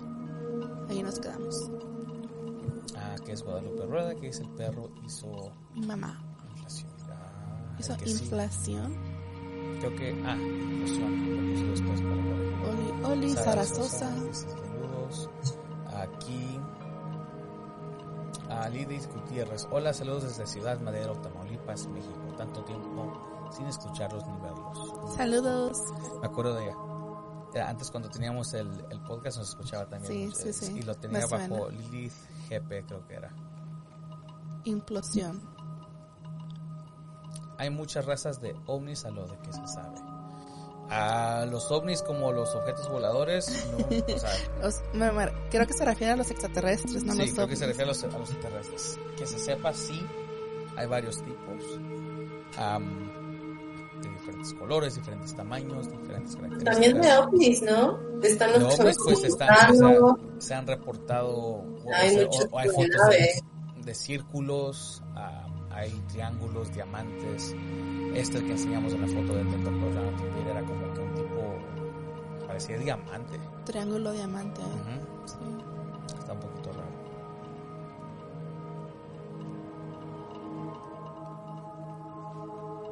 Speaker 2: Ahí nos quedamos.
Speaker 3: Ah, que es Guadalupe Rueda, que dice el perro hizo
Speaker 2: mamá.
Speaker 3: inflación. Ah,
Speaker 2: Hizo
Speaker 3: sí. Creo que, ah, inflación, lo puse después para ver.
Speaker 2: Oli, Oli,
Speaker 3: dice saludos. Aquí. A Lidis Gutiérrez. Hola, saludos desde Ciudad Madero, Tamaulipas, México. Tanto tiempo sin escucharlos ni verlos.
Speaker 2: Saludos.
Speaker 3: Me acuerdo de ella. Era antes cuando teníamos el, el podcast nos escuchaba también.
Speaker 2: Sí, sí,
Speaker 3: eh,
Speaker 2: sí.
Speaker 3: Y lo tenía bajo Lilith GP, creo que era.
Speaker 2: Implosión.
Speaker 3: Hay muchas razas de ovnis a lo de que se sabe. A los ovnis como los objetos voladores, no, o sea,
Speaker 2: Los- me- me- creo que se refiere a los extraterrestres, no
Speaker 3: sí,
Speaker 2: los
Speaker 3: creo que se
Speaker 2: ovnis.
Speaker 3: refiere a los, a los terrestres. Que se sepa, sí, hay varios tipos. am, de diferentes colores, diferentes tamaños, diferentes características.
Speaker 4: También de ovnis, ¿no? Están los
Speaker 3: De
Speaker 4: que son
Speaker 3: ovnis, pues están, o sea,
Speaker 4: gusanos.
Speaker 3: se han reportado o,
Speaker 4: Hay
Speaker 3: o o- o hay fotos de, de círculos, am, hay triángulos, diamantes. Este que enseñamos en la foto del doctor Peter era como que un tipo, parecía diamante.
Speaker 2: Triángulo diamante. Sí.
Speaker 3: Está un poquito raro.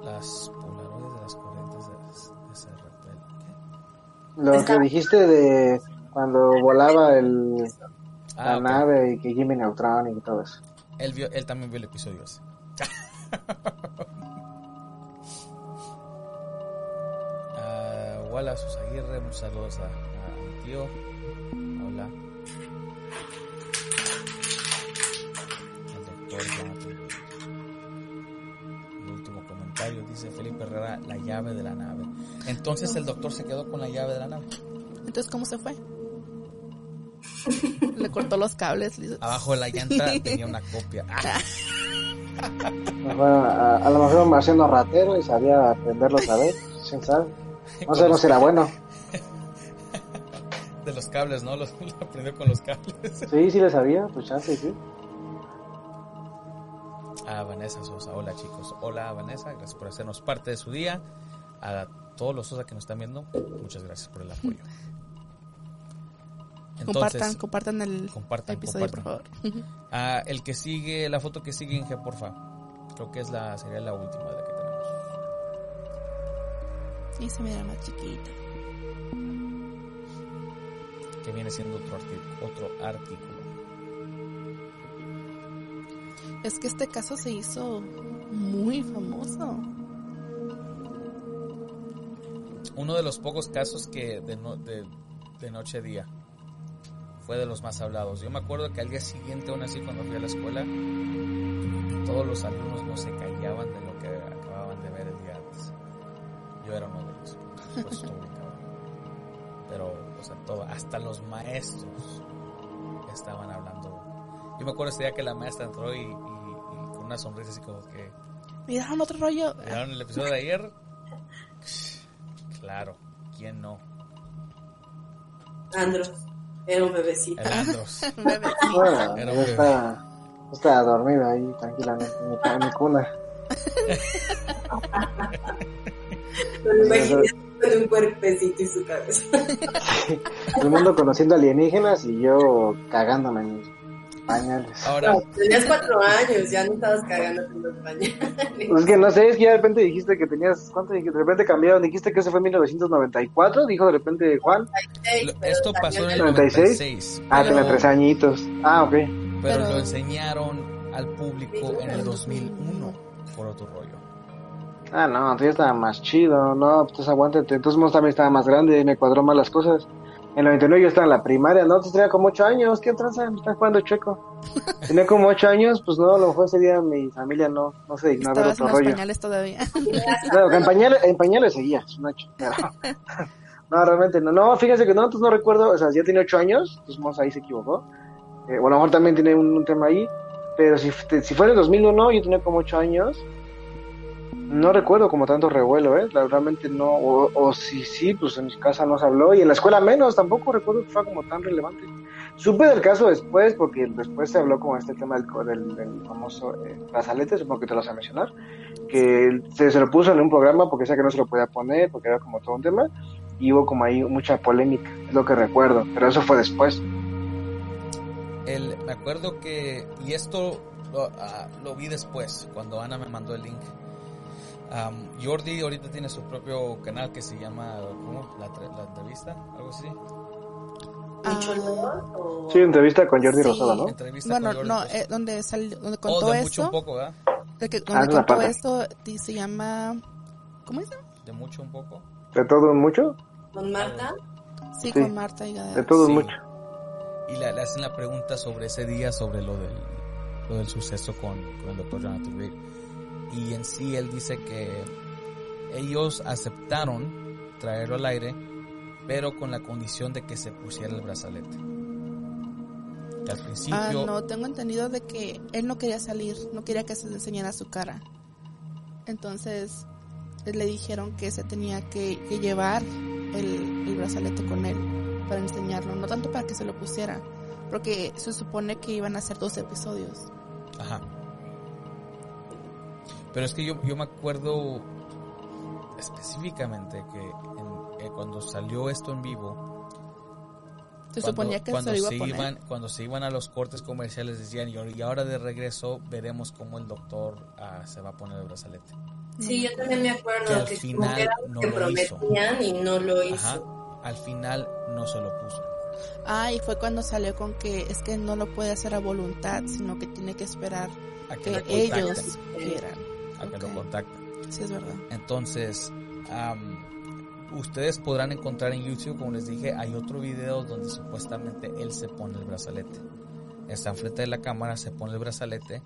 Speaker 3: Las polaroides de las corrientes de, de CRT. ¿Qué?
Speaker 5: Lo
Speaker 4: Está-
Speaker 5: que dijiste de cuando volaba el,
Speaker 3: Ah,
Speaker 5: la nave y que Jimmy Neutron y todo eso.
Speaker 3: Él, vio, él también vio el episodio ese. Ah, Wallace Aguirre, muchos saludos a, a mi tío. Hola. El doctor. El último comentario dice Felipe Herrera, la llave de la nave. Entonces el doctor se quedó con la llave de la nave.
Speaker 2: Entonces, ¿cómo se fue? Le cortó los cables.
Speaker 3: Abajo de la llanta tenía una copia. Ah,
Speaker 5: a, a lo mejor un marciano ratero y sabía aprenderlo otra vez. ¿Quién sabe? No sabemos si era bueno.
Speaker 3: de los cables, ¿no? Los, lo aprendió con los cables.
Speaker 5: Sí, sí le sabía, pues chance, sí.
Speaker 3: A Vanessa Sosa, hola chicos, hola Vanessa, gracias por hacernos parte de su día. A todos los Sosa que nos están viendo, muchas gracias por el apoyo.
Speaker 2: compartan, compartan el
Speaker 3: compartan,
Speaker 2: episodio,
Speaker 3: compartan.
Speaker 2: por favor.
Speaker 3: Ah, el que sigue, la foto que sigue, Inge, porfa. Creo que es la, sería la última de la que tenemos.
Speaker 2: y se mira más chiquita.
Speaker 3: Que viene siendo otro, otro artículo.
Speaker 2: Es que este caso se hizo muy famoso.
Speaker 3: Uno de los pocos casos que de, no- de, de noche a día fue de los más hablados. Yo me acuerdo que al día siguiente, aún así, cuando fui a la escuela, todos los alumnos no se callaban de lo que acababan de ver el día antes. Yo era uno de ellos. Pues. Pero, o sea, todo, hasta los maestros estaban hablando. Yo me acuerdo ese día que la maestra entró y, y- y con una sonrisa así como que...
Speaker 2: Miraron otro rollo.
Speaker 3: ¿Vieron el episodio de ayer? Claro, ¿quién no?
Speaker 4: Andros. Era un bebecito.
Speaker 3: El Andros.
Speaker 2: Bebé.
Speaker 5: Bueno,
Speaker 3: Era un
Speaker 5: está, está dormido ahí tranquilamente en mi, en mi cuna.
Speaker 4: Me lo imaginé con un cuerpecito y su cabeza.
Speaker 5: El mundo conociendo alienígenas y yo cagándome en pañales.
Speaker 3: Ahora,
Speaker 4: No, tenías cuatro años, ya no estabas cagando en los pañales.
Speaker 5: Pues es que no sé, es que ya de repente dijiste que tenías, ¿cuánto dijiste? De repente cambiaron, dijiste que ese fue en 1994, dijo de repente Juan.
Speaker 3: lo- esto pasó en el
Speaker 5: 96.
Speaker 3: 96.
Speaker 5: Ah,
Speaker 3: pero-
Speaker 5: tenía tres añitos. Ah, ok.
Speaker 3: Pero
Speaker 2: Pero-
Speaker 3: lo enseñaron al público en el 2001 por otro rollo.
Speaker 5: Ah, no, entonces estaba más chido, no, pues aguántate. Entonces también estaba más grande y me cuadró más las cosas. En el 99 yo estaba en la primaria, no, entonces tenía como 8 años, ¿qué tranza? Me está jugando chueco. Tenía como 8 años, pues no, a lo mejor ese día mi familia no, no se dignó a ver
Speaker 2: en
Speaker 5: otro
Speaker 2: los
Speaker 5: rollo.
Speaker 2: pañales todavía.
Speaker 5: Claro, que en pañales, en pañales seguía, pero- No, realmente no. No, fíjense que no, entonces no recuerdo, o sea, ya tiene 8 años, entonces Mos ahí se equivocó. Eh, o a lo mejor también tiene un, un tema ahí, pero si, si fue en el 2001, yo tenía como 8 años. No recuerdo como tanto revuelo, ¿eh? Realmente no. O, o si sí, pues en mi casa no se habló. Y en la escuela menos, tampoco recuerdo que fue como tan relevante. Supe del caso después, porque después se habló como este tema del, del, del famoso eh, supongo que te lo vas a mencionar. Que se, se lo puso en un programa porque decía que no se lo podía poner, porque era como todo un tema. Y hubo como ahí mucha polémica, es lo que recuerdo. Pero eso fue después.
Speaker 3: El, me acuerdo que, y esto lo, ah, lo vi después, cuando Ana me mandó el link. Am, Jordi ahorita tiene su propio canal que se llama, ¿cómo? La, tre- la entrevista, algo así.
Speaker 4: ¿Mucho
Speaker 2: Ah,
Speaker 5: Sí, entrevista con Jordi
Speaker 2: Sí.
Speaker 5: Rosado, ¿no?
Speaker 3: Entrevista
Speaker 2: Bueno,
Speaker 3: con Jordi.
Speaker 2: no,
Speaker 3: pues.
Speaker 2: eh, donde, salió, donde
Speaker 3: Oh,
Speaker 2: contó
Speaker 3: de mucho un
Speaker 2: esto,
Speaker 3: poco, ¿verdad?
Speaker 2: de que,
Speaker 5: Ah,
Speaker 2: donde
Speaker 5: es una
Speaker 2: contó esto, di- se llama, ¿cómo dice?
Speaker 3: De mucho un poco.
Speaker 5: De todo un mucho.
Speaker 4: ¿Con Marta?
Speaker 2: Sí,
Speaker 5: Sí.
Speaker 2: con Marta y
Speaker 5: De todo un
Speaker 3: Sí.
Speaker 5: mucho.
Speaker 3: Y le, le hacen la pregunta sobre ese día, sobre lo del, lo del suceso con, con el doctor Jonathan Reed. Y en sí él dice que ellos aceptaron traerlo al aire, pero con la condición de que se pusiera el brazalete. Que al
Speaker 2: Ah,
Speaker 3: principio,
Speaker 2: no, tengo entendido de que él no quería salir, no quería que se le enseñara su cara. Entonces le dijeron que se tenía que, que llevar el, el brazalete con él para enseñarlo, no tanto para que se lo pusiera, porque se supone que iban a ser dos episodios.
Speaker 3: Ajá. Pero es que yo, yo me acuerdo específicamente que en- eh, cuando salió esto en vivo,
Speaker 2: Se
Speaker 3: cuando,
Speaker 2: suponía que se
Speaker 3: cuando
Speaker 2: lo iba a
Speaker 3: se
Speaker 2: poner.
Speaker 3: iban cuando se iban a los cortes comerciales decían y ahora- y ahora de regreso veremos cómo el doctor ah, se va a poner el brazalete.
Speaker 4: Sí, yo también me acuerdo
Speaker 3: Que al
Speaker 4: que,
Speaker 3: final
Speaker 4: que
Speaker 3: no
Speaker 4: que
Speaker 3: lo hizo.
Speaker 4: prometían y no lo hizo.
Speaker 3: Ajá. Al final no se lo puso.
Speaker 2: Ah, y fue cuando salió con que es que no lo puede hacer a voluntad, sino que tiene que esperar
Speaker 3: A que
Speaker 2: ellos quieran.
Speaker 3: A que lo contacten.
Speaker 2: Sí, es verdad.
Speaker 3: Entonces, ustedes podrán encontrar en YouTube, como les dije, hay otro video donde supuestamente él se pone el brazalete. Está enfrente de la cámara, se pone el brazalete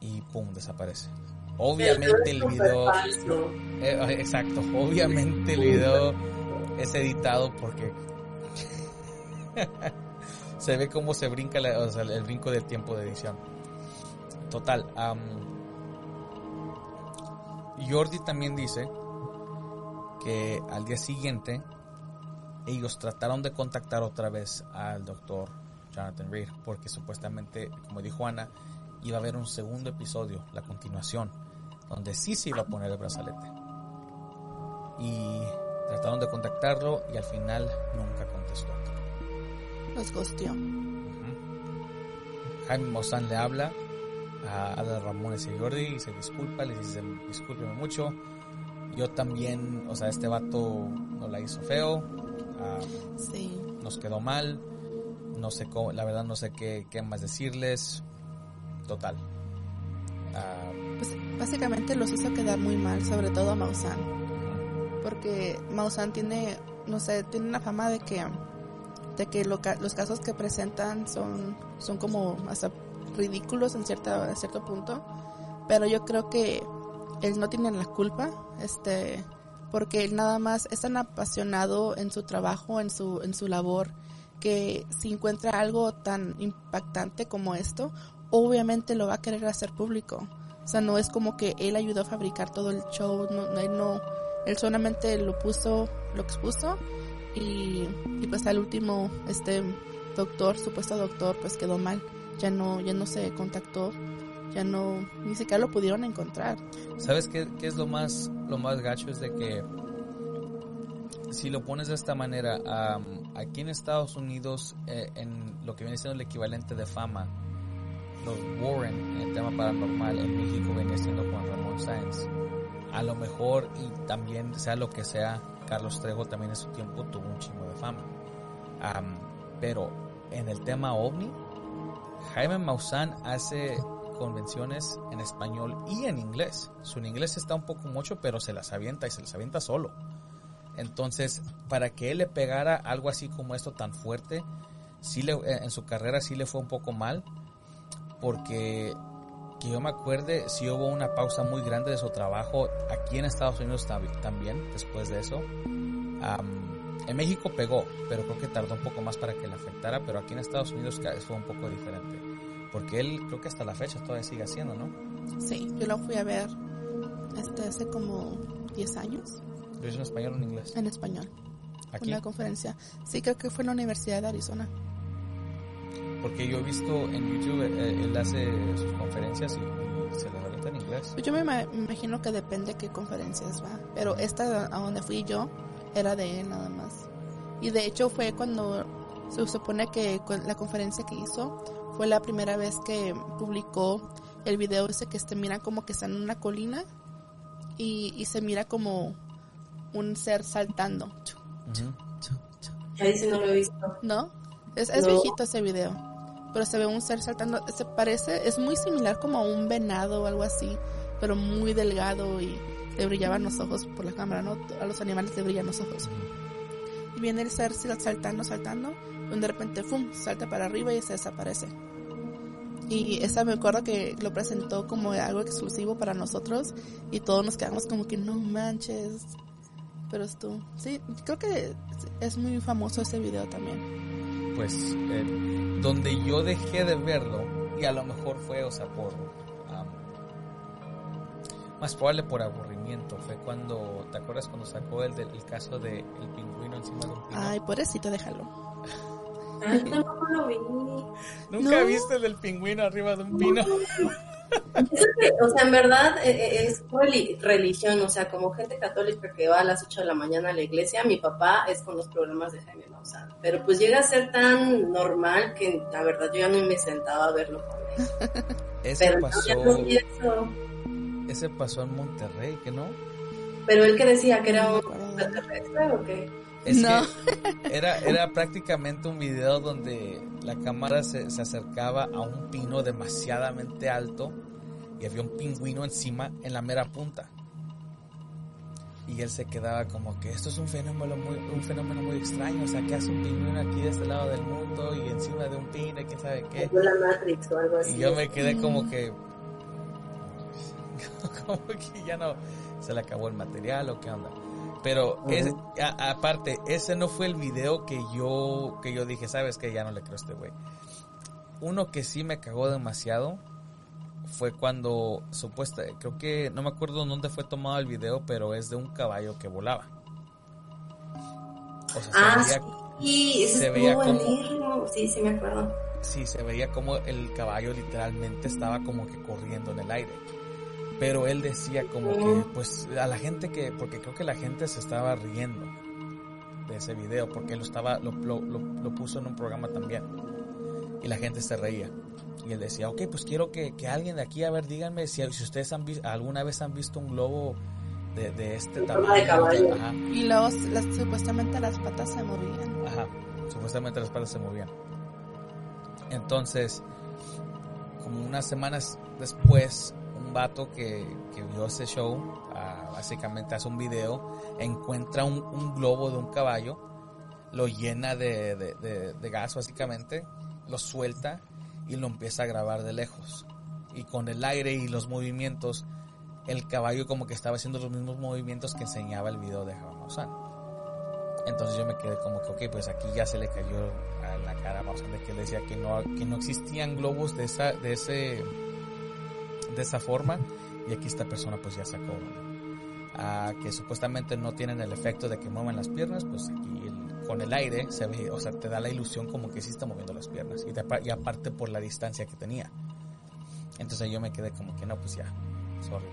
Speaker 3: y pum, desaparece. Obviamente el video, eh, exacto, obviamente el video es editado porque se ve cómo se brinca la- o sea, el brinco del tiempo de edición. Total, Jordi también dice que al día siguiente ellos trataron de contactar otra vez al doctor Jonathan Reed porque supuestamente, como dijo Ana, iba a haber un segundo episodio, la continuación, donde sí se iba a poner el brazalete. Y trataron de contactarlo y al final nunca contestó.
Speaker 2: Los gosteó.
Speaker 3: Jaime Maussan le habla a Ada Ramones y Jordi y se disculpa, les dice discúlpeme mucho. Yo también, o sea, este vato no la hizo feo,
Speaker 2: Sí.
Speaker 3: nos quedó mal, no sé cómo, la verdad no sé qué, qué más decirles. Total. Ah,
Speaker 2: Pues básicamente los hizo quedar muy mal, sobre todo a Maussan.
Speaker 3: ujú.
Speaker 2: porque Maussan tiene, no sé, tiene una fama de que, de que lo los casos que presentan son, son como hasta ridículos en cierta, en cierto punto, pero yo creo que él no tiene la culpa, este, porque él nada más es tan apasionado en su trabajo, en su, en su labor, que si encuentra algo tan impactante como esto, obviamente lo va a querer hacer público. O sea, no es como que él ayudó a fabricar todo el show, no, no, él no, él solamente lo puso, lo expuso y pues al último, este doctor, supuesto doctor, pues quedó mal, ya no, ya no se contactó, ya no, ni siquiera lo pudieron encontrar.
Speaker 3: ¿Sabes qué, qué es lo más, lo más gacho? Es de que si lo pones de esta manera, am, aquí en Estados Unidos, eh, en lo que viene siendo el equivalente de fama, los Warren en el tema paranormal en México viene siendo Juan Ramón Sáenz. A lo mejor, y también sea lo que sea, Carlos Trejo también en su tiempo tuvo un chingo de fama. Am, pero en el tema ovni, Jaime Maussan hace convenciones en español y en inglés. Su inglés está un poco mucho, pero se las avienta y se las avienta solo. Entonces, para que él le pegara algo así como esto tan fuerte, sí le, eh, en su carrera sí le fue un poco mal, porque que yo me acuerde, sí hubo una pausa muy grande de su trabajo aquí en Estados Unidos también, después de eso. en México pegó, pero creo que tardó un poco más para que le afectara, pero aquí en Estados Unidos fue un poco diferente. Porque él creo que hasta la fecha todavía sigue haciendo, ¿no?
Speaker 2: Sí, yo lo fui a ver este, hace como 10 años.
Speaker 3: ¿Lo hizo en español o en inglés?
Speaker 2: En español.
Speaker 3: ¿Aquí?
Speaker 2: Una conferencia. Sí, creo que fue en la Universidad de Arizona.
Speaker 3: Porque yo he visto en YouTube, eh, él hace sus conferencias y, se las avienta en inglés.
Speaker 2: Pues yo me imagino que depende qué conferencias va. Pero esta a donde fui yo era de él nada más. Y de hecho fue cuando se supone que la conferencia que hizo fue la primera vez que publicó el video ese que se mira como que está en una colina y, y se mira como un ser saltando.
Speaker 4: Ahí sí no lo he visto.
Speaker 2: ¿No? Es, es viejito ese video. Pero se ve un ser saltando. Se parece, es muy similar como a un venado o algo así. Pero muy delgado y le brillaban los ojos por la cámara, ¿no? A los animales le brillan los ojos. Y viene el ser saltando, saltando. Donde de repente, ¡fum! Salta para arriba y se desaparece. Y esa me acuerdo que lo presentó como algo exclusivo para nosotros. Y todos nos quedamos como que no manches pero esto, sí, creo que es muy famoso ese video también.
Speaker 3: Pues eh, donde yo dejé de verlo, y a lo mejor fue, o sea, por... más probable por aburrimiento, fue cuando, ¿te acuerdas cuando sacó el, del, caso del el pingüino encima de un pino?
Speaker 2: Ay, pobrecito, déjalo.
Speaker 4: Ay, tampoco lo vi.
Speaker 3: ¿Nunca viste el del pingüino arriba de un pino?
Speaker 4: o sea, en verdad eh, eh, es religión, o sea, como gente católica que va a las 8 de la mañana a la iglesia, mi papá es con los programas de Jaime Maussan. Pero pues llega a ser tan normal que la verdad yo ya no me sentaba a verlo con él.
Speaker 3: Ese pasó. ese pasó en Monterrey, ¿que no?
Speaker 4: Pero él que decía que era un extraterrestre o qué?
Speaker 3: Es no. que era, era prácticamente un video donde la cámara se, se, acercaba a un pino demasiadamente alto y había un pingüino encima en la mera punta. Y él se quedaba como que esto es un fenómeno muy, un fenómeno muy extraño, o sea, que hace un pingüino aquí de este lado del mundo y encima de un pino, quién sabe qué. Y yo me quedé como que como que ya no se le acabó el material o qué onda. Pero aparte, ese no fue el video que yo, que yo dije, sabes que ya no le creo a este güey. Uno que sí me cagó demasiado fue cuando supuesta, creo que no me acuerdo dónde fue tomado el video, pero es de un caballo que volaba.
Speaker 4: O sea, ah, se veía, sí, se veía como, sí, sí me acuerdo.
Speaker 3: Sí, se veía como el caballo literalmente estaba como que corriendo en el aire pero él decía como que pues a la gente que porque creo que la gente se estaba riendo de ese video porque él lo estaba lo, lo, lo, puso en un programa también y la gente se reía y él decía ok pues quiero que, que alguien de aquí a ver díganme si, si ustedes han visto alguna vez han visto un globo de, de este tamaño
Speaker 2: y luego las, supuestamente las patas se movían.
Speaker 3: Ajá supuestamente las patas se movían. Entonces como unas semanas después un vato que, vio ese show, ah, básicamente hace un video, encuentra un, globo de un caballo, lo llena de, gas básicamente, lo suelta y lo empieza a grabar de lejos. Y con el aire y los movimientos, el caballo como que estaba haciendo los mismos movimientos que enseñaba el video de Maussan. Entonces yo me quedé como que, ok, pues aquí ya se le cayó a la cara a Maussan de que él decía que no, que no existían globos de, esa, de ese de esa forma y aquí esta persona pues ya sacó a que supuestamente no tienen el efecto de que muevan las piernas, pues aquí con el aire se ve, o sea, te da la ilusión como que sí está moviendo las piernas y, aparte por la distancia que tenía. Entonces yo me quedé como que no, pues ya, sorry.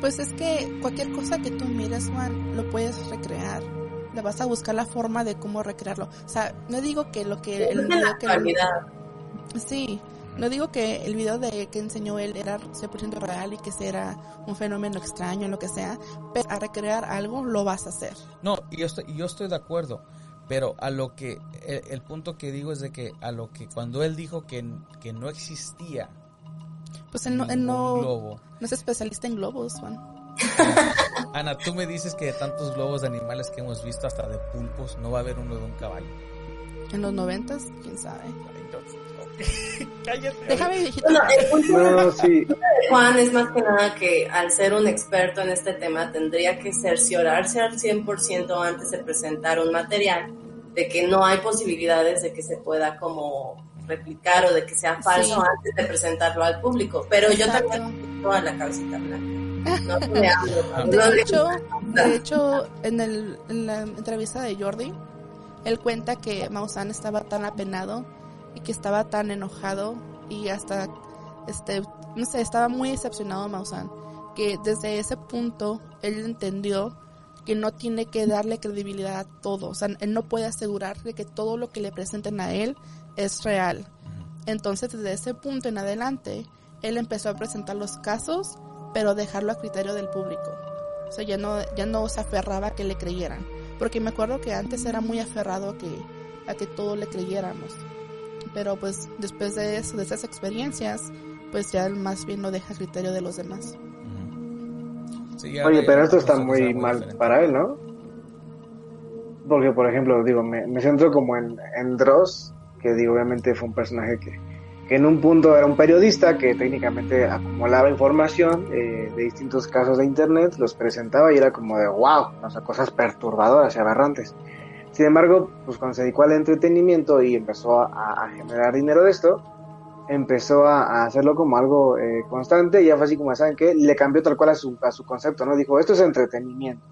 Speaker 2: Pues es que cualquier cosa que tú mires, Juan, lo puedes recrear. Le vas a buscar la forma de cómo recrearlo. O sea, no digo que lo que el video que Sí, no digo que el video de que enseñó él era 100% real y que era un fenómeno extraño, lo que sea, pero a recrear algo lo vas a hacer.
Speaker 3: No, yo estoy, yo estoy de acuerdo, pero a lo que, el, punto que digo es de que a lo que cuando él dijo que, que no existía,
Speaker 2: Pues él no, él
Speaker 3: ningún
Speaker 2: no,
Speaker 3: globo.
Speaker 2: no es especialista en globos, Juan.
Speaker 3: Ana, tú me dices que de tantos globos de animales que hemos visto, hasta de pulpos, no va a haber uno de un caballo.
Speaker 2: En los noventas, quién sabe.
Speaker 3: No. Cállate.
Speaker 2: Déjame, viejito.
Speaker 4: Bueno, el punto
Speaker 5: No, sí.
Speaker 4: de Juan es más que nada que al ser un experto en este tema tendría que cerciorarse al 100% antes de presentar un material de que no hay posibilidades de que se pueda como replicar o de que sea falso
Speaker 2: Sí.
Speaker 4: antes de presentarlo al público. Pero yo
Speaker 2: Exacto.
Speaker 4: también tengo a la cabecita blanca. No
Speaker 2: De hecho, de hecho en, el, en la entrevista de Jordi, él cuenta que Maussan estaba tan apenado y que estaba tan enojado y hasta, este, no sé, estaba muy decepcionado Maussan, que desde ese punto él entendió que no tiene que darle credibilidad a todo, o sea, él no puede asegurar de que todo lo que le presenten a él es real. Entonces, desde ese punto en adelante, él empezó a presentar los casos, pero dejarlo a criterio del público. O sea, ya no, ya no se aferraba a que le creyeran. Porque me acuerdo que antes era muy aferrado a que, a que todo le creyéramos. Pero pues después de eso, de esas experiencias, pues ya él más bien lo deja a criterio de los demás.
Speaker 3: Ujú. Sí, ya
Speaker 5: Oye, pero esto está muy mal
Speaker 3: diferente.
Speaker 5: para él, ¿no? Porque, por ejemplo, digo, me, me centro como en, en Dross, que digo, obviamente fue un personaje que, que en un punto era un periodista que técnicamente acumulaba información eh, de distintos casos de internet, los presentaba y era como de wow, o sea, cosas perturbadoras y aberrantes. Sin embargo, pues cuando se dedicó al entretenimiento y empezó a, a generar dinero de esto, empezó a, a hacerlo como algo eh, constante y ya fue así como, ¿saben qué? Le cambió tal cual a su, a su concepto, ¿no? Dijo, esto es entretenimiento.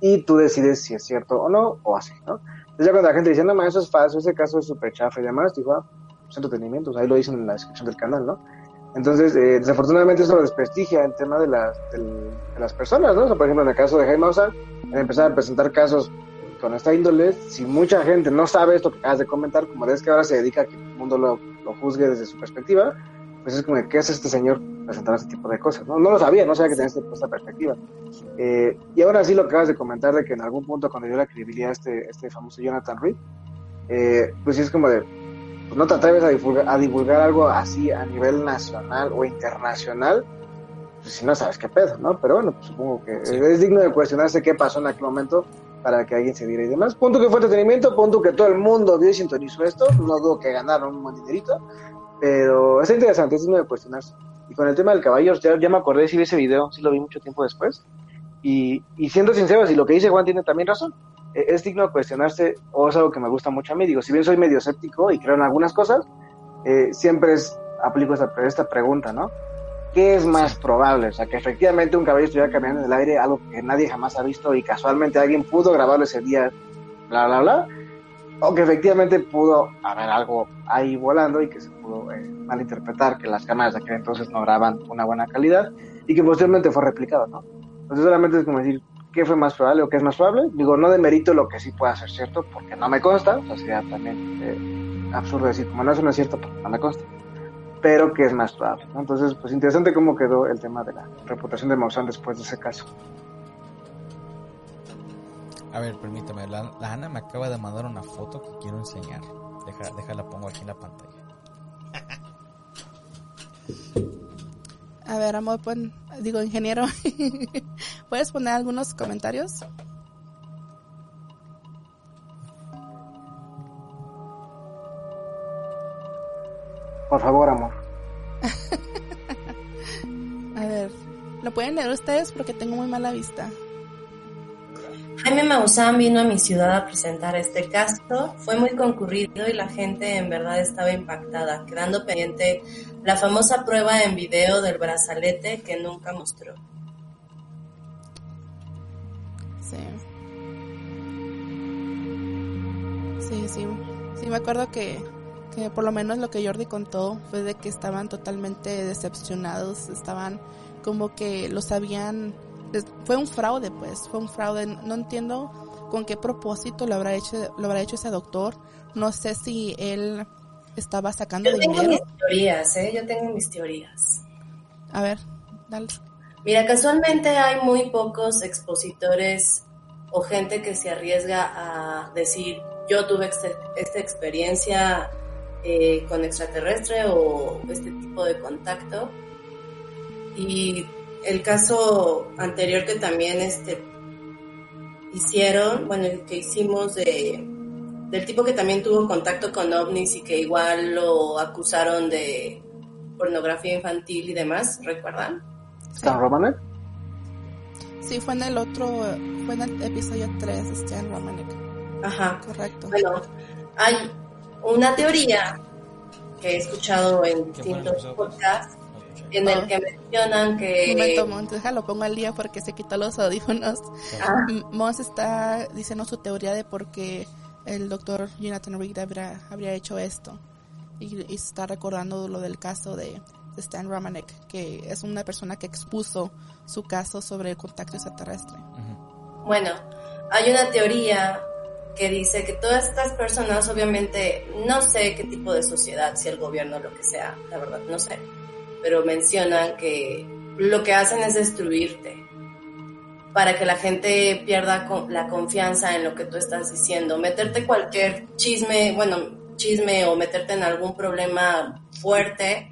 Speaker 5: Y tú decides si es cierto o no, o así, ¿no? Entonces ya cuando la gente dice, no, ma, eso es falso, ese caso es súper chafa y demás, dijo, ah, es entretenimiento, o sea, ahí lo dicen en la descripción del canal, ¿no? Entonces, eh, desafortunadamente eso desprestigia el tema de las, del- de las personas, ¿no? O sea, por ejemplo, en el caso de Jaime Maussan, empezar a presentar casos con esta índole, si mucha gente no sabe esto que acabas de comentar, como es que ahora se dedica a que el mundo lo, lo juzgue desde su perspectiva, pues es como, de, ¿qué hace este señor presentando este tipo de cosas? No, no lo sabía, no sabía que tenía este- esta perspectiva. Eh, y ahora sí lo que acabas de comentar de que en algún punto cuando dio la credibilidad a este, este famoso Jonathan Reed, eh, pues sí es como de, pues no te atreves a divulgar, a divulgar algo así a nivel nacional o internacional, pues si no sabes qué pedo, ¿no? Pero bueno, pues supongo que
Speaker 3: Sí.
Speaker 5: es digno de cuestionarse qué pasó en aquel momento para que alguien se diera y demás. Punto que fue entretenimiento, punto que todo el mundo vio y sintonizó esto, no dudo que ganaron un buen dinerito, pero es interesante, es digno de cuestionarse. Y con el tema del caballo, ya, ya me acordé si vi ese video, sí lo vi mucho tiempo después, y, y siendo sincero, si lo que dice Juan tiene también razón, eh, es digno de cuestionarse, o es algo que me gusta mucho a mí, digo, si bien soy medio escéptico y creo en algunas cosas, eh, siempre es, aplico esta, esta pregunta, ¿no? ¿Qué es más probable? O sea, que efectivamente un caballo estuviera caminando en el aire, algo que nadie jamás ha visto y casualmente alguien pudo grabarlo ese día, bla, bla, bla, o que efectivamente pudo haber algo ahí volando y que se pudo eh, malinterpretar, que las cámaras de aquel entonces no graban una buena calidad y que posteriormente fue replicado, ¿no? Entonces solamente es como decir, ¿qué fue más probable o qué es más probable? Digo, no demerito lo que sí pueda ser cierto, porque no me consta, o sea, sería también eh, absurdo decir, como no, eso no es cierto, porque no me consta, pero que es más probable, ¿no? Entonces, pues interesante cómo quedó el tema de la reputación de Maussan después de ese caso.
Speaker 3: A ver, permítame, la, la Ana me acaba de mandar una foto que quiero enseñar. Deja, déjala pongo aquí en la pantalla.
Speaker 2: A ver, amor, pon- digo, ingeniero, ¿puedes poner algunos comentarios?
Speaker 5: Por favor, amor.
Speaker 2: A ver, ¿lo pueden leer ustedes? Porque tengo muy mala vista.
Speaker 4: Jaime Maussan vino a mi ciudad a presentar este caso. Fue muy concurrido y la gente en verdad estaba impactada, quedando pendiente la famosa prueba en video del brazalete que nunca mostró.
Speaker 2: Sí. Sí, sí. Sí, me acuerdo que, que por lo menos lo que Jordi contó fue de que estaban totalmente decepcionados, estaban como que los habían... Fue un fraude, pues, fue un fraude. No entiendo con qué propósito lo habrá hecho, lo habrá hecho ese doctor. No sé si él estaba sacando
Speaker 4: Yo tengo
Speaker 2: dinero.
Speaker 4: mis teorías, ¿eh? Yo tengo mis teorías.
Speaker 2: A ver, dale.
Speaker 4: Mira, casualmente hay muy pocos expositores o gente que se arriesga a decir, yo tuve este- esta experiencia eh, con extraterrestre o este tipo de contacto. Y el caso anterior que también este, hicieron, bueno, el que hicimos de, del tipo que también tuvo contacto con ovnis y que igual lo acusaron de pornografía infantil y demás, ¿recuerdan?
Speaker 5: ¿Stan Romanek?
Speaker 2: Sí, fue en el otro, fue en el episodio 3 de Stan Romanek.
Speaker 4: Ajá.
Speaker 2: Correcto.
Speaker 4: Bueno, hay una teoría que he escuchado en distintos podcasts en el que mencionan que...
Speaker 2: Un momento, Mons, déjalo, pongo al día porque se quitó los audífonos.
Speaker 4: Ah,
Speaker 2: Mons está diciendo su teoría de por qué el doctor Jonathan Reed habría, habría hecho esto. Y, y está recordando lo del caso de, de Stan Romanek, que es una persona que expuso su caso sobre el contacto extraterrestre.
Speaker 4: Bueno, hay una teoría que dice que todas estas personas, obviamente, no sé qué tipo de sociedad, si el gobierno, lo que sea, la verdad, no sé, pero mencionan que lo que hacen es destruirte para que la gente pierda la confianza en lo que tú estás diciendo, meterte cualquier chisme, bueno, chisme o meterte en algún problema fuerte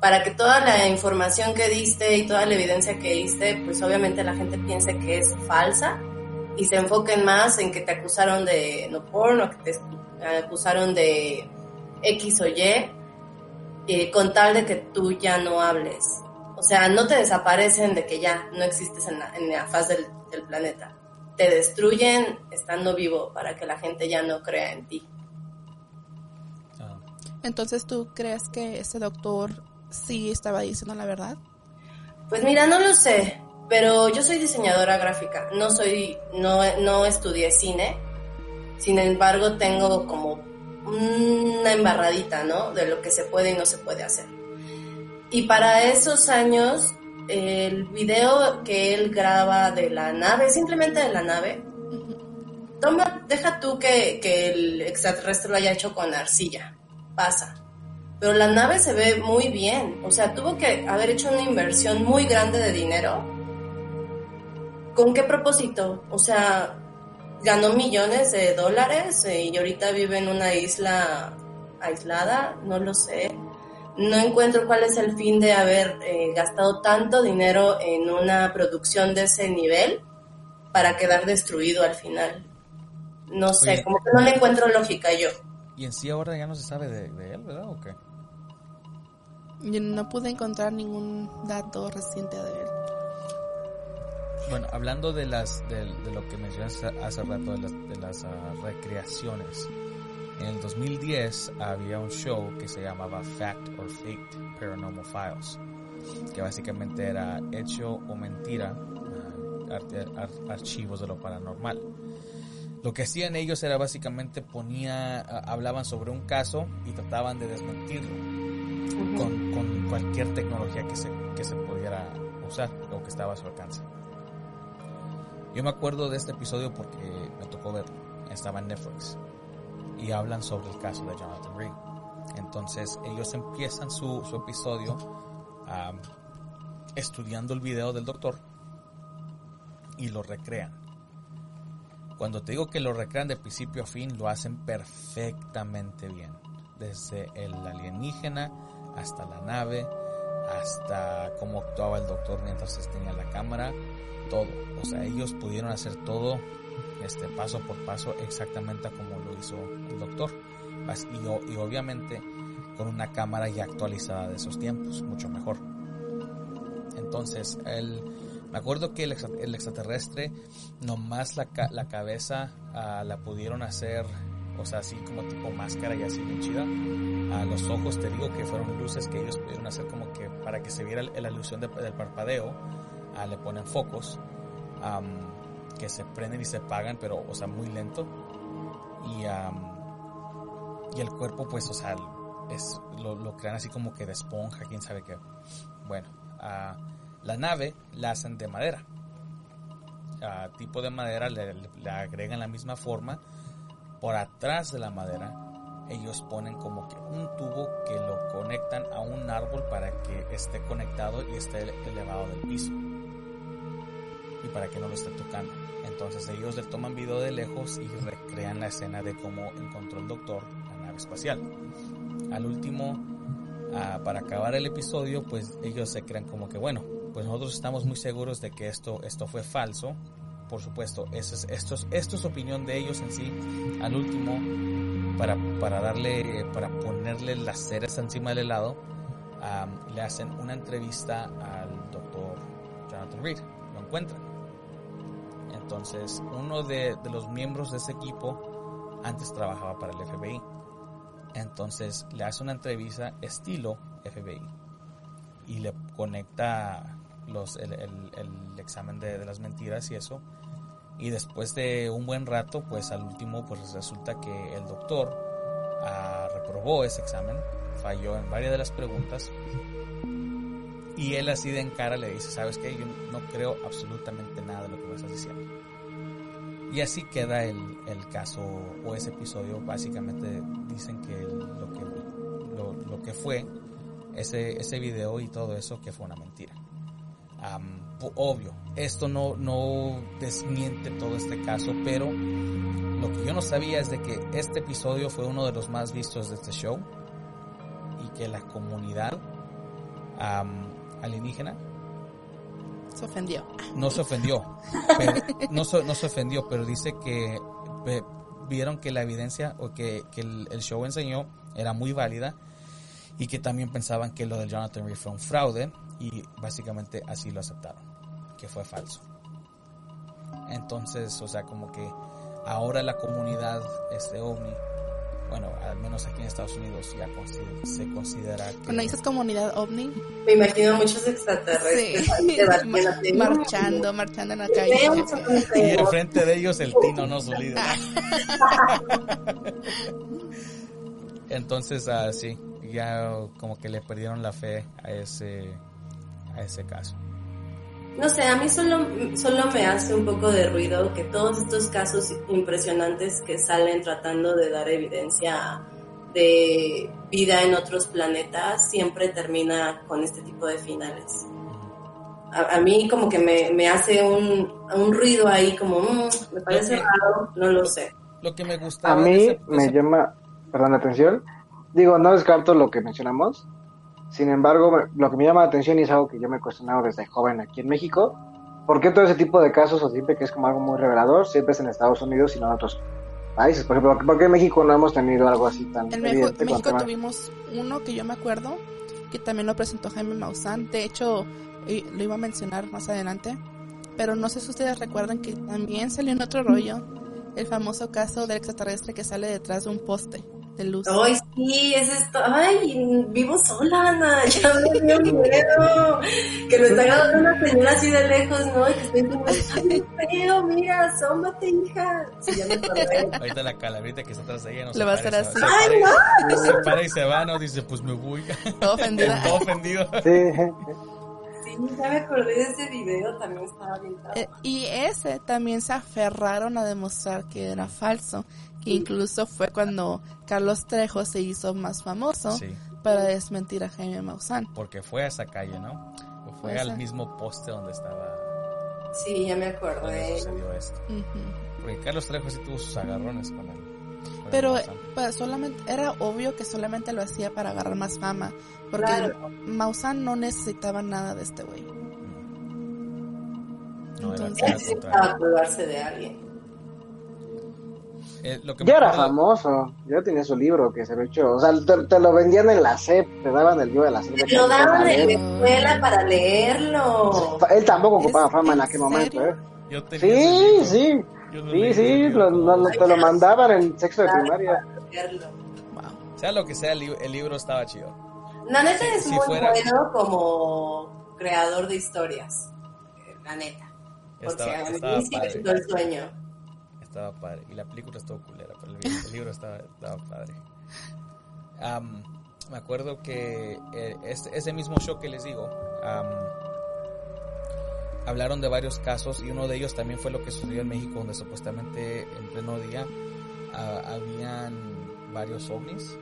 Speaker 4: para que toda la información que diste y toda la evidencia que diste, pues obviamente la gente piense que es falsa y se enfoquen más en que te acusaron de no porno, que te acusaron de X o Y, eh, con tal de que tú ya no hables. O sea, no te desaparecen de que ya no existes en la, en la faz del, del planeta. Te destruyen estando vivo para que la gente ya no crea en ti.
Speaker 3: Ah,
Speaker 2: Entonces, ¿tú crees que ese doctor sí estaba diciendo la verdad?
Speaker 4: Pues mira, no lo sé, pero yo soy diseñadora gráfica, no soy, no, no estudié cine, sin embargo tengo como una embarradita, ¿no? De lo que se puede y no se puede hacer. Y para esos años, el video que él graba de la nave, simplemente de la nave, toma, deja tú que, que el extraterrestre lo haya hecho con arcilla, pasa. Pero la nave se ve muy bien, o sea, tuvo que haber hecho una inversión muy grande de dinero. ¿Con qué propósito? O sea, ganó millones de dólares eh, y ahorita vive en una isla aislada, no lo sé. No encuentro cuál es el fin de haber eh, gastado tanto dinero en una producción de ese nivel para quedar destruido al final. No sé,
Speaker 3: Oye.
Speaker 4: como que no le encuentro lógica yo.
Speaker 3: Y en sí ahora ya no se sabe de, de él, ¿verdad? ¿O qué?
Speaker 2: Yo no pude encontrar ningún dato reciente de él.
Speaker 3: Bueno, hablando de las de, de lo que mencionaste hace rato de las, de las ah, recreaciones. En el 2010 había un show que se llamaba Fact or Faked Paranormal Files, que básicamente era hecho o mentira, ah, ar- ar- archivos de lo paranormal. Lo que hacían ellos era básicamente ponía, ah, hablaban sobre un caso y trataban de desmentirlo con, con cualquier tecnología que se, que se pudiera usar o que estaba a su alcance. Yo me acuerdo de este episodio porque me tocó verlo, estaba en Netflix y hablan sobre el caso de Jonathan Reed. Entonces ellos empiezan su, su episodio estudiando el video del doctor y lo recrean. Cuando te digo que lo recrean de principio a fin, lo hacen perfectamente bien. Desde el alienígena hasta la nave, hasta cómo actuaba el doctor mientras tenía la cámara, todo. O sea, ellos pudieron hacer todo este paso por paso exactamente como lo hizo el doctor. Y, y obviamente con una cámara ya actualizada de esos tiempos, mucho mejor. Entonces, el, me acuerdo que el, el extraterrestre, nomás la, la cabeza ah, la pudieron hacer, o sea, así como tipo máscara y así bien chida. A los ojos, te digo que fueron luces que ellos pudieron hacer como que para que se viera la ilusión de- del parpadeo, ah, le ponen focos que se prenden y se apagan, pero, o sea, muy lento. Y, am, y el cuerpo, pues, o sea, es, lo, crean así como que de esponja, quién sabe qué. Bueno, ah, la nave la hacen de madera. Ah, tipo de madera, le agregan la misma forma. Por atrás de la madera, ellos ponen como que un tubo que lo conectan a un árbol para que esté conectado y esté elevado del piso. Para que no lo esté tocando. Entonces ellos le toman video de lejos y recrean la escena de cómo encontró el doctor la nave espacial. Al último, ah, para acabar el episodio, pues ellos se crean como que, bueno, pues nosotros estamos muy seguros de que esto, esto fue falso. Por supuesto, eso es, esto, es, opinión de ellos en sí. Al último, para, para darle, para ponerle las ceras encima del helado, le hacen una entrevista al doctor Jonathan Reed. Lo encuentran. Entonces, uno de, los miembros de ese equipo antes trabajaba para el FBI. Entonces le hace una entrevista estilo FBI y le conecta los, el, examen de, las mentiras y eso. Y después de un buen rato, pues al último, pues resulta que el doctor ah, reprobó ese examen, falló en varias de las preguntas. Y él así de en cara le dice, ¿sabes qué? Yo no creo absolutamente nada de lo que me estás diciendo. Y así queda el, el caso o ese episodio. Básicamente dicen que lo que, lo, que fue ese, ese video y todo eso que fue una mentira. obvio, esto no, no desmiente todo este caso, pero lo que yo no sabía es de que este episodio fue uno de los más vistos de este show y que la comunidad alienígena
Speaker 2: se ofendió.
Speaker 3: No se ofendió, no, no se ofendió, pero dice que vieron que la evidencia o que, el, show enseñó era muy válida y que también pensaban que lo de Jonathan Reed fue un fraude y básicamente así lo aceptaron, que fue falso. Entonces, o sea, como que ahora la comunidad este ovni bueno, al menos aquí en Estados Unidos ya se considera que...
Speaker 2: Cuando dices comunidad ovni...
Speaker 4: Me imagino muchos extraterrestres
Speaker 2: marchando, marchando en la calle.
Speaker 3: Y enfrente de ellos el Tino, no su líder. Entonces, así, ah, ya como que le perdieron la fe a ese, a ese caso.
Speaker 4: No sé, a mí solo, solo me hace un poco de ruido que todos estos casos impresionantes que salen tratando de dar evidencia de vida en otros planetas siempre termina con este tipo de finales. A, mí como que me, me hace un, un, ruido ahí, como mm, me parece raro, no lo sé.
Speaker 3: Lo que me gusta...
Speaker 5: A mí me llama, perdón, la atención. Digo, no descarto lo que mencionamos, sin embargo, lo que me llama la atención y es algo que yo me he cuestionado desde joven aquí en México, ¿por qué todo ese tipo de casos, o siempre que es como algo muy revelador, siempre es en Estados Unidos y no en otros países? Por ejemplo, ¿por qué en México no hemos tenido algo así tan
Speaker 2: En México, México tuvimos uno que yo me acuerdo, que también lo presentó Jaime Maussan, de hecho, lo iba a mencionar más adelante, pero no sé si ustedes recuerdan que también salió en otro rollo el famoso caso del extraterrestre que sale detrás de un poste de luz.
Speaker 4: Ay, sí, es esto. Ay, vivo sola, Ana. Ya me dio miedo. Que lo está agarrando una señora así de lejos, ¿no? Y que estoy como, ay, feo, mira, asómate, hija. Sí, ya me.
Speaker 3: Ahorita la calabrita que está atrás de ella no
Speaker 2: Le va a hacer así.
Speaker 4: ¡Ay, no!
Speaker 3: Se para y se va, ¿no? Dice, pues me voy.
Speaker 2: Todo ofendido.
Speaker 3: Todo ofendido.
Speaker 5: Sí.
Speaker 4: Sí, ya me acordé de ese video, también estaba bien eh,
Speaker 2: Y ese también se aferraron a demostrar que era falso. Incluso fue cuando Carlos Trejo se hizo más famoso para desmentir a Jaime Maussan.
Speaker 3: Porque fue a esa calle, ¿no? fue al mismo poste donde estaba.
Speaker 4: Sí, ya me acuerdo.
Speaker 3: Porque Carlos Trejo sí tuvo sus agarrones con él.
Speaker 2: Pero pues, solamente era obvio que solamente lo hacía para agarrar más fama, porque Maussan no necesitaba nada de este güey.
Speaker 4: No, Entonces, necesitaba cuidarse de alguien.
Speaker 5: Eh, ya era famoso, ya tenía su libro que se ve hecho, o sea, te, lo vendían en la SEP, te daban el libro de la SEP.
Speaker 4: Te lo daban en la escuela para leerlo.
Speaker 5: Él tampoco ocupaba fama en aquel momento, ¿eh? sí, sí. Sí, sí, lo, te lo mandaban en sexo de primaria.
Speaker 3: Sea lo que sea, el, libro estaba chido.
Speaker 4: La neta es muy bueno como creador de historias. La neta. Porque a mí sí me el sueño.
Speaker 3: Estaba padre. Y la película estuvo culera, pero el, libro estaba, estaba padre. me acuerdo que eh, ese, mismo show que les digo, hablaron de varios casos y uno de ellos también fue lo que sucedió en México, donde supuestamente en pleno día ah, habían varios ovnis.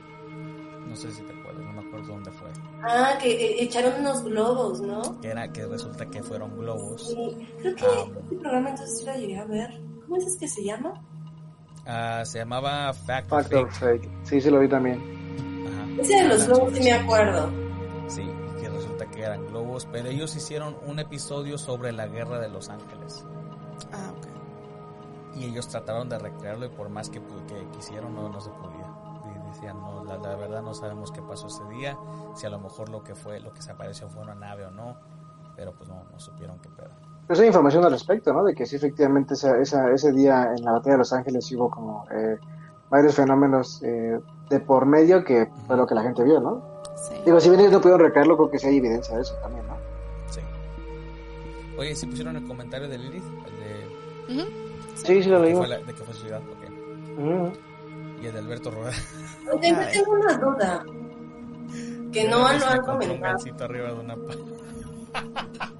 Speaker 3: No sé si te acuerdas, no me acuerdo dónde fue.
Speaker 4: Ah, que echaron unos globos, ¿no?
Speaker 3: Que, era, que resulta que fueron globos.
Speaker 4: Sí, creo que este programa entonces sí la llegué a ver. ¿Cómo es que se llama?
Speaker 3: Ah, se llamaba Fact,
Speaker 5: Fact Fake. Sí, sí lo vi también.
Speaker 4: Ajá. Ese de los globos sí me acuerdo.
Speaker 3: Sí, que resulta que eran globos, pero ellos hicieron un episodio sobre la guerra de Los Ángeles.
Speaker 2: Ah, ok.
Speaker 3: Y ellos trataron de recrearlo y por más que, que quisieron no, no se podía. Y decían, no, la, la verdad no sabemos qué pasó ese día, si a lo mejor lo que fue, lo que se apareció fue una nave o no, pero pues no, no supieron qué pedo.
Speaker 5: Pues hay información al respecto, ¿no? De que sí, efectivamente, esa, esa, ese día en la batalla de Los Ángeles sí hubo como eh, varios fenómenos eh, de por medio que fue lo que la gente vio, ¿no?
Speaker 2: Sí.
Speaker 5: Digo, si bien ellos no pudieron recrearlo, creo que sí hay evidencia de eso también, ¿no?
Speaker 3: Sí. Oye, ¿sí pusieron el comentario de Lilith? El de,
Speaker 2: Ujú.
Speaker 5: Sí, sí lo
Speaker 3: de que
Speaker 5: leímos.
Speaker 3: de que fue ciudad, ok.
Speaker 5: Ujú.
Speaker 3: Y el de Alberto Rueda.
Speaker 4: Yo tengo una duda. Que no lo
Speaker 3: me
Speaker 4: han
Speaker 3: encontré un
Speaker 4: comentado.
Speaker 3: gancito arriba de una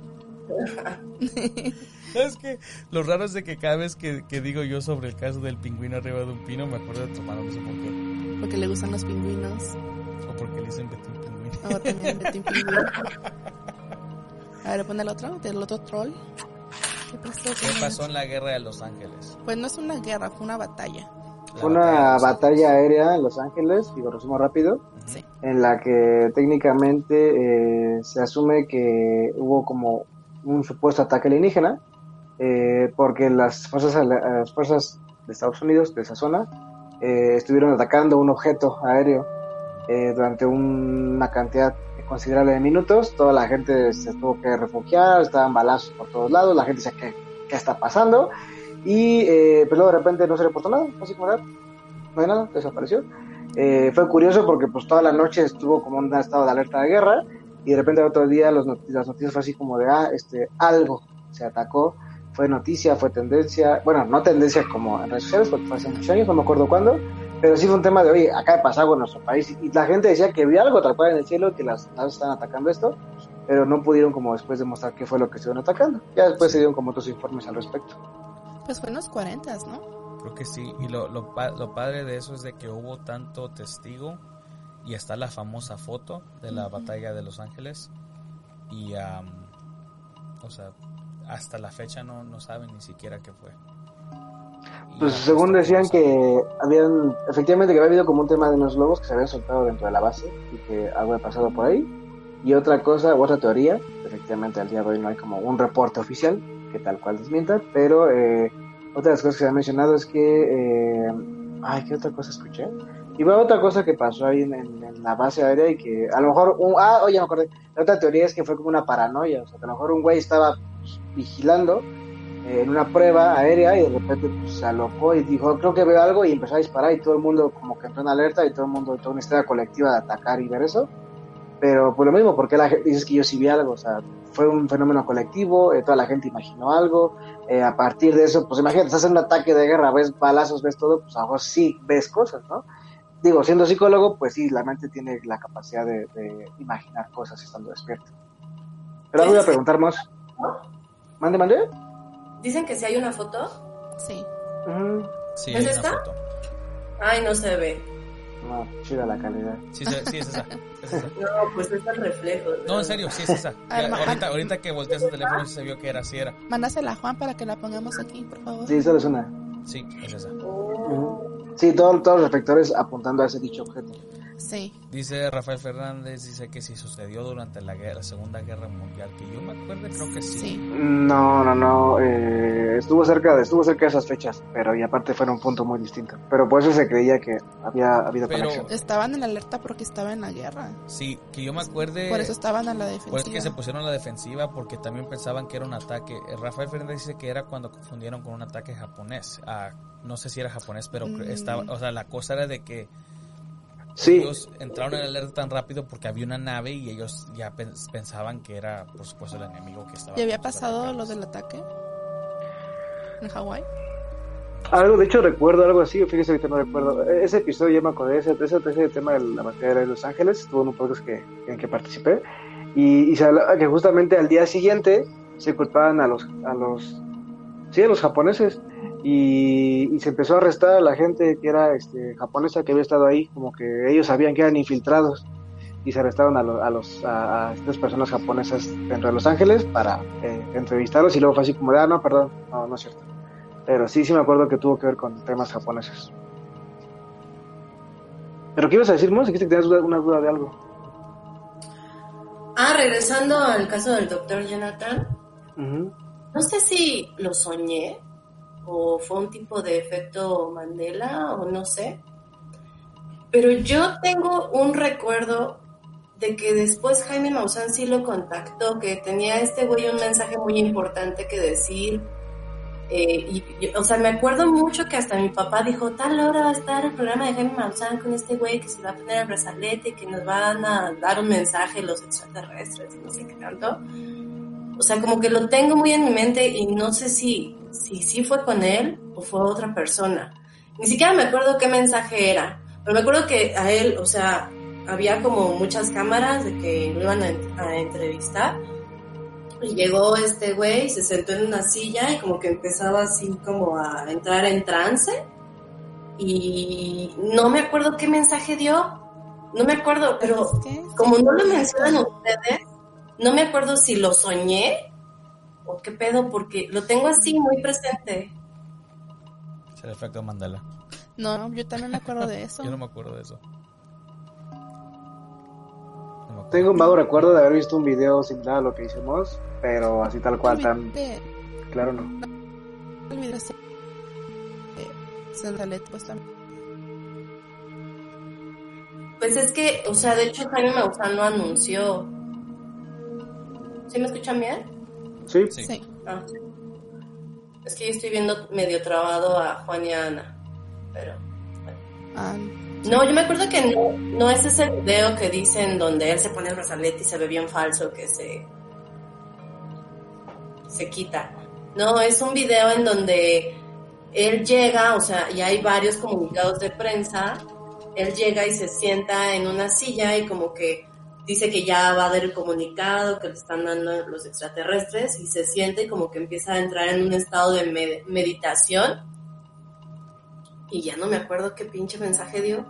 Speaker 3: ¿Sabes qué? Lo raro es de que cada vez que, que digo yo sobre el caso del pingüino arriba de un pino, me acuerdo de tu mano, no sé por qué.
Speaker 2: Porque le gustan los pingüinos.
Speaker 3: O porque le dicen Betín pingüino.
Speaker 2: O también Betín Pingüino. A ver, pon el otro, del otro troll. ¿Qué pasó?
Speaker 3: ¿Qué pasó en la guerra de Los Ángeles?
Speaker 2: Pues no es una guerra, fue una batalla.
Speaker 3: La
Speaker 5: Fue una batalla aérea en Los Ángeles, digo, resumo rápido.
Speaker 2: Sí.
Speaker 5: en la que técnicamente eh, se asume que hubo como un supuesto ataque alienígena, eh, porque las fuerzas, las fuerzas de Estados Unidos, de esa zona, eh, estuvieron atacando un objeto aéreo eh, durante un- una cantidad considerable de minutos. Toda la gente se tuvo que refugiar, estaban balazos por todos lados, la gente decía, ¿qué, qué está pasando? Y eh, pues luego de repente no se reportó nada, así como nada, no hay nada, desapareció. Eh, fue curioso porque pues toda la noche estuvo como un estado de alerta de guerra y de repente otro día los not- las noticias fue así como de, ah, este, algo se atacó, fue noticia, fue tendencia, bueno, no tendencia como en redes sociales porque fue hace muchos años, no me acuerdo cuándo, pero sí fue un tema de, oye, acá de pasado en nuestro país y la gente decía que vio algo tal cual en el cielo, que las naves estaban atacando esto, pero no pudieron como después demostrar qué fue lo que estuvieron atacando. Ya después se dieron como otros informes al respecto.
Speaker 2: Pues fue en los 40, ¿no?
Speaker 3: Creo que sí. Y lo, lo, lo padre de eso es de que hubo tanto testigo y está la famosa foto de la batalla de Los Ángeles. Y, am, o sea, hasta la fecha no, no saben ni siquiera qué fue. Y
Speaker 5: Pues
Speaker 3: ya,
Speaker 5: según decían que habían, efectivamente que había habido como un tema de unos globos que se habían soltado dentro de la base y que algo había pasado por ahí. Y otra cosa, otra teoría, efectivamente al día de hoy no hay como un reporte oficial que tal cual desmienta, pero eh, otra de las cosas que se ha mencionado es que, eh, ay, ¿qué otra cosa escuché? Y bueno, otra cosa que pasó ahí en, en- en la base aérea y que a lo mejor, un, ah, oye, me acordé, la otra teoría es que fue como una paranoia, o sea, que a lo mejor un güey estaba pues, vigilando eh, en una prueba aérea y de repente pues, se alocó y dijo, creo que veo algo y empezó a disparar y todo el mundo como que entró en alerta y todo el mundo, toda una historia colectiva de atacar y ver eso. Pero pues lo mismo, porque la gente dice que yo sí vi algo, o sea, fue un fenómeno colectivo, eh, toda la gente imaginó algo, eh, a partir de eso, pues imagínate, estás en un ataque de guerra, ves balazos, ves todo, pues a lo mejor sí ves cosas, ¿no? Digo, siendo psicólogo, pues sí, la mente tiene la capacidad de, de imaginar cosas estando despierto. Pero voy a preguntar más. ¿Mande, mande?
Speaker 4: Dicen que si hay una foto.
Speaker 2: Sí.
Speaker 5: Ujú.
Speaker 3: Sí,
Speaker 4: ¿Es
Speaker 3: hay una
Speaker 4: esta?
Speaker 3: foto.
Speaker 4: Ay, no se ve.
Speaker 5: No, chida la calidad.
Speaker 3: Sí, sí, sí, es esa. es esa.
Speaker 4: No, pues es el reflejo.
Speaker 3: No, en serio, sí es esa. Ya, ahorita, ahorita que volteas el teléfono se vio que era, sí era.
Speaker 2: Mándasela a Juan para que la pongamos aquí, por favor.
Speaker 5: Sí, solo es una.
Speaker 3: Sí, es esa.
Speaker 4: Oh.
Speaker 5: Sí, todo- todos los reflectores apuntando a ese dicho objeto.
Speaker 2: Sí.
Speaker 3: Dice Rafael Fernández, dice que si sucedió durante la, guerra, la Segunda Guerra Mundial, que yo me acuerdo, creo que sí.
Speaker 2: Sí.
Speaker 5: No, no, no. eh, estuvo cerca de, estuvo cerca de esas fechas, pero y aparte fue en un punto muy distinto. Pero por eso se creía que había habido
Speaker 3: Pero-
Speaker 5: conexión.
Speaker 2: Estaban en alerta porque estaba en la guerra.
Speaker 3: Sí, que yo me acuerde...
Speaker 2: Por eso estaban a la
Speaker 3: Pues
Speaker 2: defensiva.
Speaker 3: que se pusieron a la defensiva porque también pensaban que era un ataque. Eh, Rafael Fernández dice que era cuando confundieron con un ataque japonés. Ah, no sé si era japonés, pero cre-
Speaker 2: Mm.
Speaker 3: estaba, o sea, la cosa era de que
Speaker 5: Sí,
Speaker 3: ellos entraron en alerta tan rápido porque había una nave y ellos ya pens- pensaban que era, por supuesto, el enemigo que estaba.
Speaker 2: ¿Y había pasado lo del ataque? ¿En Hawái?
Speaker 5: algo, de hecho recuerdo algo así, fíjese que no recuerdo. E- Ese episodio yo me acordé, ese, ese, ese tema de la batalla de Los Ángeles, estuvo en un podcast que, en que participé, y, y se hablaba que justamente al día siguiente se culpaban a los, a los, sí, a los japoneses, y, y se empezó a arrestar a la gente que era este, japonesa que había estado ahí, como que ellos sabían que eran infiltrados, y se arrestaron a, lo- a los, a, a estas personas japonesas dentro de Los Ángeles para eh, entrevistarlos, y luego fue así como de, ah, no, perdón, no, no es cierto. Pero sí, sí me acuerdo que tuvo que ver con temas japoneses. ¿Pero qué ibas a decir, Mons? Que tenías una duda de algo.
Speaker 4: Ah, regresando al caso del doctor Jonathan, no sé si lo soñé o fue un tipo de efecto Mandela o no sé, pero yo tengo un recuerdo de que después Jaime Maussan sí lo contactó, que tenía este güey un mensaje muy importante que decir. eh, y, o sea, me acuerdo mucho que hasta mi papá dijo, tal hora va a estar el programa de Jaime Maussan con este güey que se va a poner el brazalete y que nos van a dar un mensaje los extraterrestres no sé qué tanto. O sea, como que lo tengo muy en mi mente y no sé si, si sí fue con él o fue otra persona. Ni siquiera me acuerdo qué mensaje era, pero me acuerdo que a él, o sea, había como muchas cámaras de que lo iban a, a entrevistar. Y llegó este güey, se sentó en una silla y como que empezaba así como a entrar en trance. Y no me acuerdo qué mensaje dio. No me acuerdo, pero como no lo mencionan ustedes, no me acuerdo si lo soñé o qué pedo, porque lo tengo así muy presente.
Speaker 3: Es el efecto Mandela.
Speaker 2: No, no, yo también me acuerdo de eso.
Speaker 3: Yo no me acuerdo de eso. No me acuerdo.
Speaker 5: Tengo un vago recuerdo de haber visto un video similar a lo que hicimos, pero así tal cual, tan
Speaker 2: ¿Viste
Speaker 5: claro no.
Speaker 2: el video pues también.
Speaker 4: Pues es que, o sea, de hecho Jaime Maussan lo anunció. ¿Sí me escuchan bien?
Speaker 5: Sí,
Speaker 3: Sí.
Speaker 2: Sí.
Speaker 4: Ah. Es que yo estoy viendo medio trabado a Juan y a Ana, pero...
Speaker 2: Ah,
Speaker 4: No, yo me acuerdo que no, no es ese video que dicen donde él se pone el brazalete y se ve bien falso que se se quita. No, es un video en donde él llega, o sea, y hay varios comunicados de prensa, él llega y se sienta en una silla y como que dice que ya va a dar el comunicado que le están dando los extraterrestres y se siente como que empieza a entrar en un estado de med- meditación y ya no me acuerdo qué pinche mensaje dio.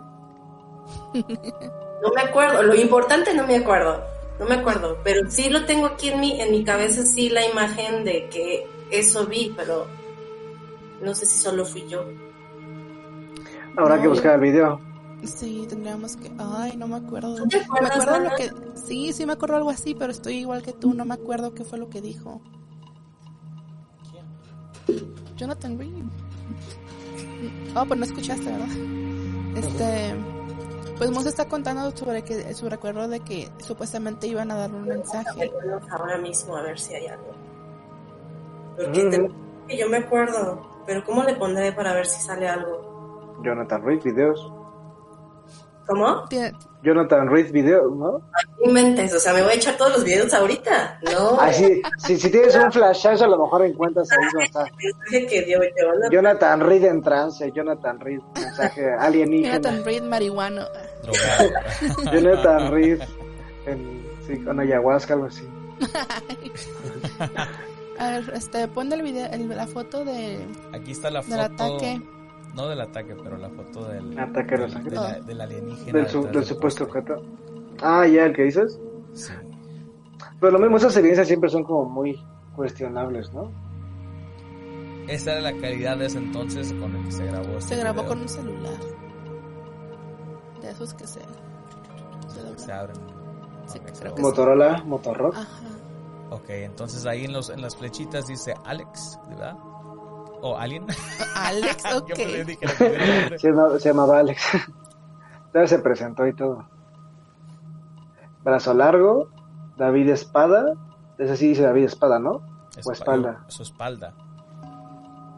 Speaker 4: No me acuerdo, lo importante no me acuerdo, no me acuerdo, pero sí lo tengo aquí en mi, en mi cabeza, sí la imagen de que eso vi, pero no sé si solo fui yo.
Speaker 5: habrá que
Speaker 2: No,
Speaker 5: buscar el video.
Speaker 2: Sí, tendríamos que. Ay, no me acuerdo.
Speaker 4: ¿No te
Speaker 2: Me
Speaker 4: acuerdas,
Speaker 2: acuerdo
Speaker 4: Ana?
Speaker 2: lo que. Sí, sí me acuerdo algo así, pero estoy igual que tú. No me acuerdo qué fue lo que dijo. Jonathan Reed. Oh, pues no escuchaste, ¿verdad? Este. Pues Moose está contando sobre que su recuerdo de que supuestamente iban a dar un mensaje.
Speaker 4: Ahora mismo a ver si hay algo. Porque te- que yo me acuerdo, pero ¿cómo le pondré para ver si sale algo?
Speaker 5: Jonathan Reed videos.
Speaker 4: ¿Cómo?
Speaker 5: Jonathan Reed videos, ¿no?
Speaker 4: No Inventes, o sea, me voy a echar todos los videos ahorita. No,
Speaker 5: Ah, sí, si, si tienes un flashazo a lo mejor encuentras ahí donde está.
Speaker 4: el mensaje que dio Jonathan.
Speaker 5: Jonathan Reed en trance, Jonathan Reed, mensaje alienígena.
Speaker 2: Jonathan Reed marihuano.
Speaker 5: Jonathan Reed en, sí, con ayahuasca, algo así.
Speaker 2: A ver, este, pon el video, el- la foto de,
Speaker 3: Aquí está la foto.
Speaker 2: del ataque.
Speaker 3: No del ataque, pero la foto del.
Speaker 5: Ataque a los
Speaker 3: del,
Speaker 5: ángeles.
Speaker 3: de la- del alienígena.
Speaker 5: Del, su-
Speaker 3: detrás
Speaker 5: del
Speaker 3: del
Speaker 5: supuesto objeto. Ah, ya, el que dices.
Speaker 3: Sí.
Speaker 5: Pero lo mismo, esas evidencias siempre son como muy cuestionables, ¿no?
Speaker 3: Esa era la calidad de ese entonces con el que se grabó este
Speaker 2: Se grabó
Speaker 3: video.
Speaker 2: con un celular. De esos que se. se.
Speaker 3: Se abren.
Speaker 2: Sí,
Speaker 3: Ok,
Speaker 2: creo que
Speaker 5: Motorola, Motorrock.
Speaker 2: Ajá.
Speaker 3: Ok, entonces ahí en, los, en las flechitas dice Alex, ¿verdad? ¿O Alien?
Speaker 2: Alex, ok.
Speaker 5: Se, llama- se llamaba Alex. Ya se presentó y todo. Brazo largo, David Espada. Ese sí dice David Espada, ¿no? O espalda.
Speaker 3: Su espalda.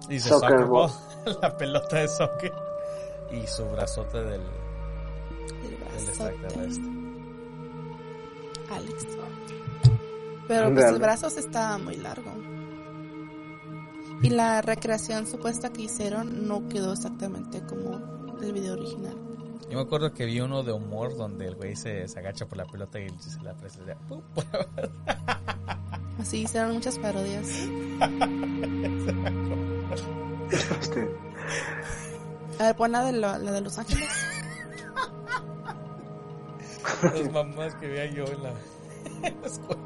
Speaker 3: Dice
Speaker 5: Soccer
Speaker 3: soccer,
Speaker 5: ball.
Speaker 3: ball, la pelota de soccer. Y su brazote del,
Speaker 2: El
Speaker 3: del extraterrestre.
Speaker 2: Alex. Pero pues el brazo se está muy largo. Y la recreación supuesta que hicieron no quedó exactamente como el video original.
Speaker 3: Yo me acuerdo que vi uno de humor donde el güey se, se agacha por la pelota y se la presa.
Speaker 2: Así hicieron muchas parodias. A ver, pon la de, lo- la de Los Ángeles.
Speaker 3: Las mamás que veía yo en la, en la escuela.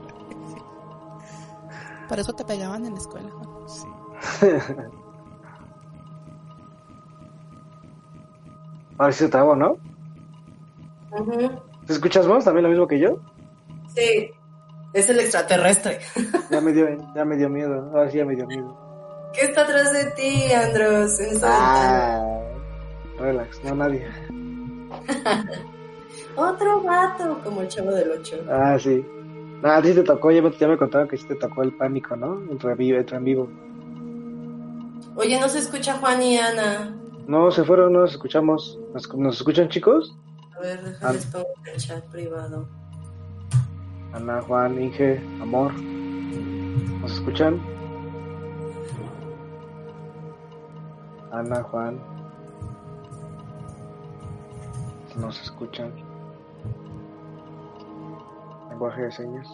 Speaker 2: Por eso te pegaban en la escuela. Juan.
Speaker 3: Sí.
Speaker 5: ahora sí se trabó, ¿no?
Speaker 4: Ujú.
Speaker 5: ¿Te escuchas vos? ¿También lo mismo que yo?
Speaker 4: Sí, Es el extraterrestre.
Speaker 5: Ya me dio, ya me dio miedo. Ahora sí ya me dio miedo.
Speaker 4: ¿Qué está atrás de ti, Andros?
Speaker 5: Ah, relax, no nadie.
Speaker 4: Otro vato, como el chavo del 8.
Speaker 5: Ah, sí. Ah, sí te tocó, ya me, ya me contaron que sí te tocó el pánico, ¿no? Entró en vivo. Entró en vivo.
Speaker 4: Oye, no se escucha Juan y Ana.
Speaker 5: No, se fueron, no nos escuchamos. ¿Nos, nos escuchan, chicos?
Speaker 4: A ver, déjales pongo el chat privado.
Speaker 5: Ana, Juan, Inge, Amor. ¿Nos escuchan? Ana, Juan. ¿Nos escuchan? Lenguaje de señas.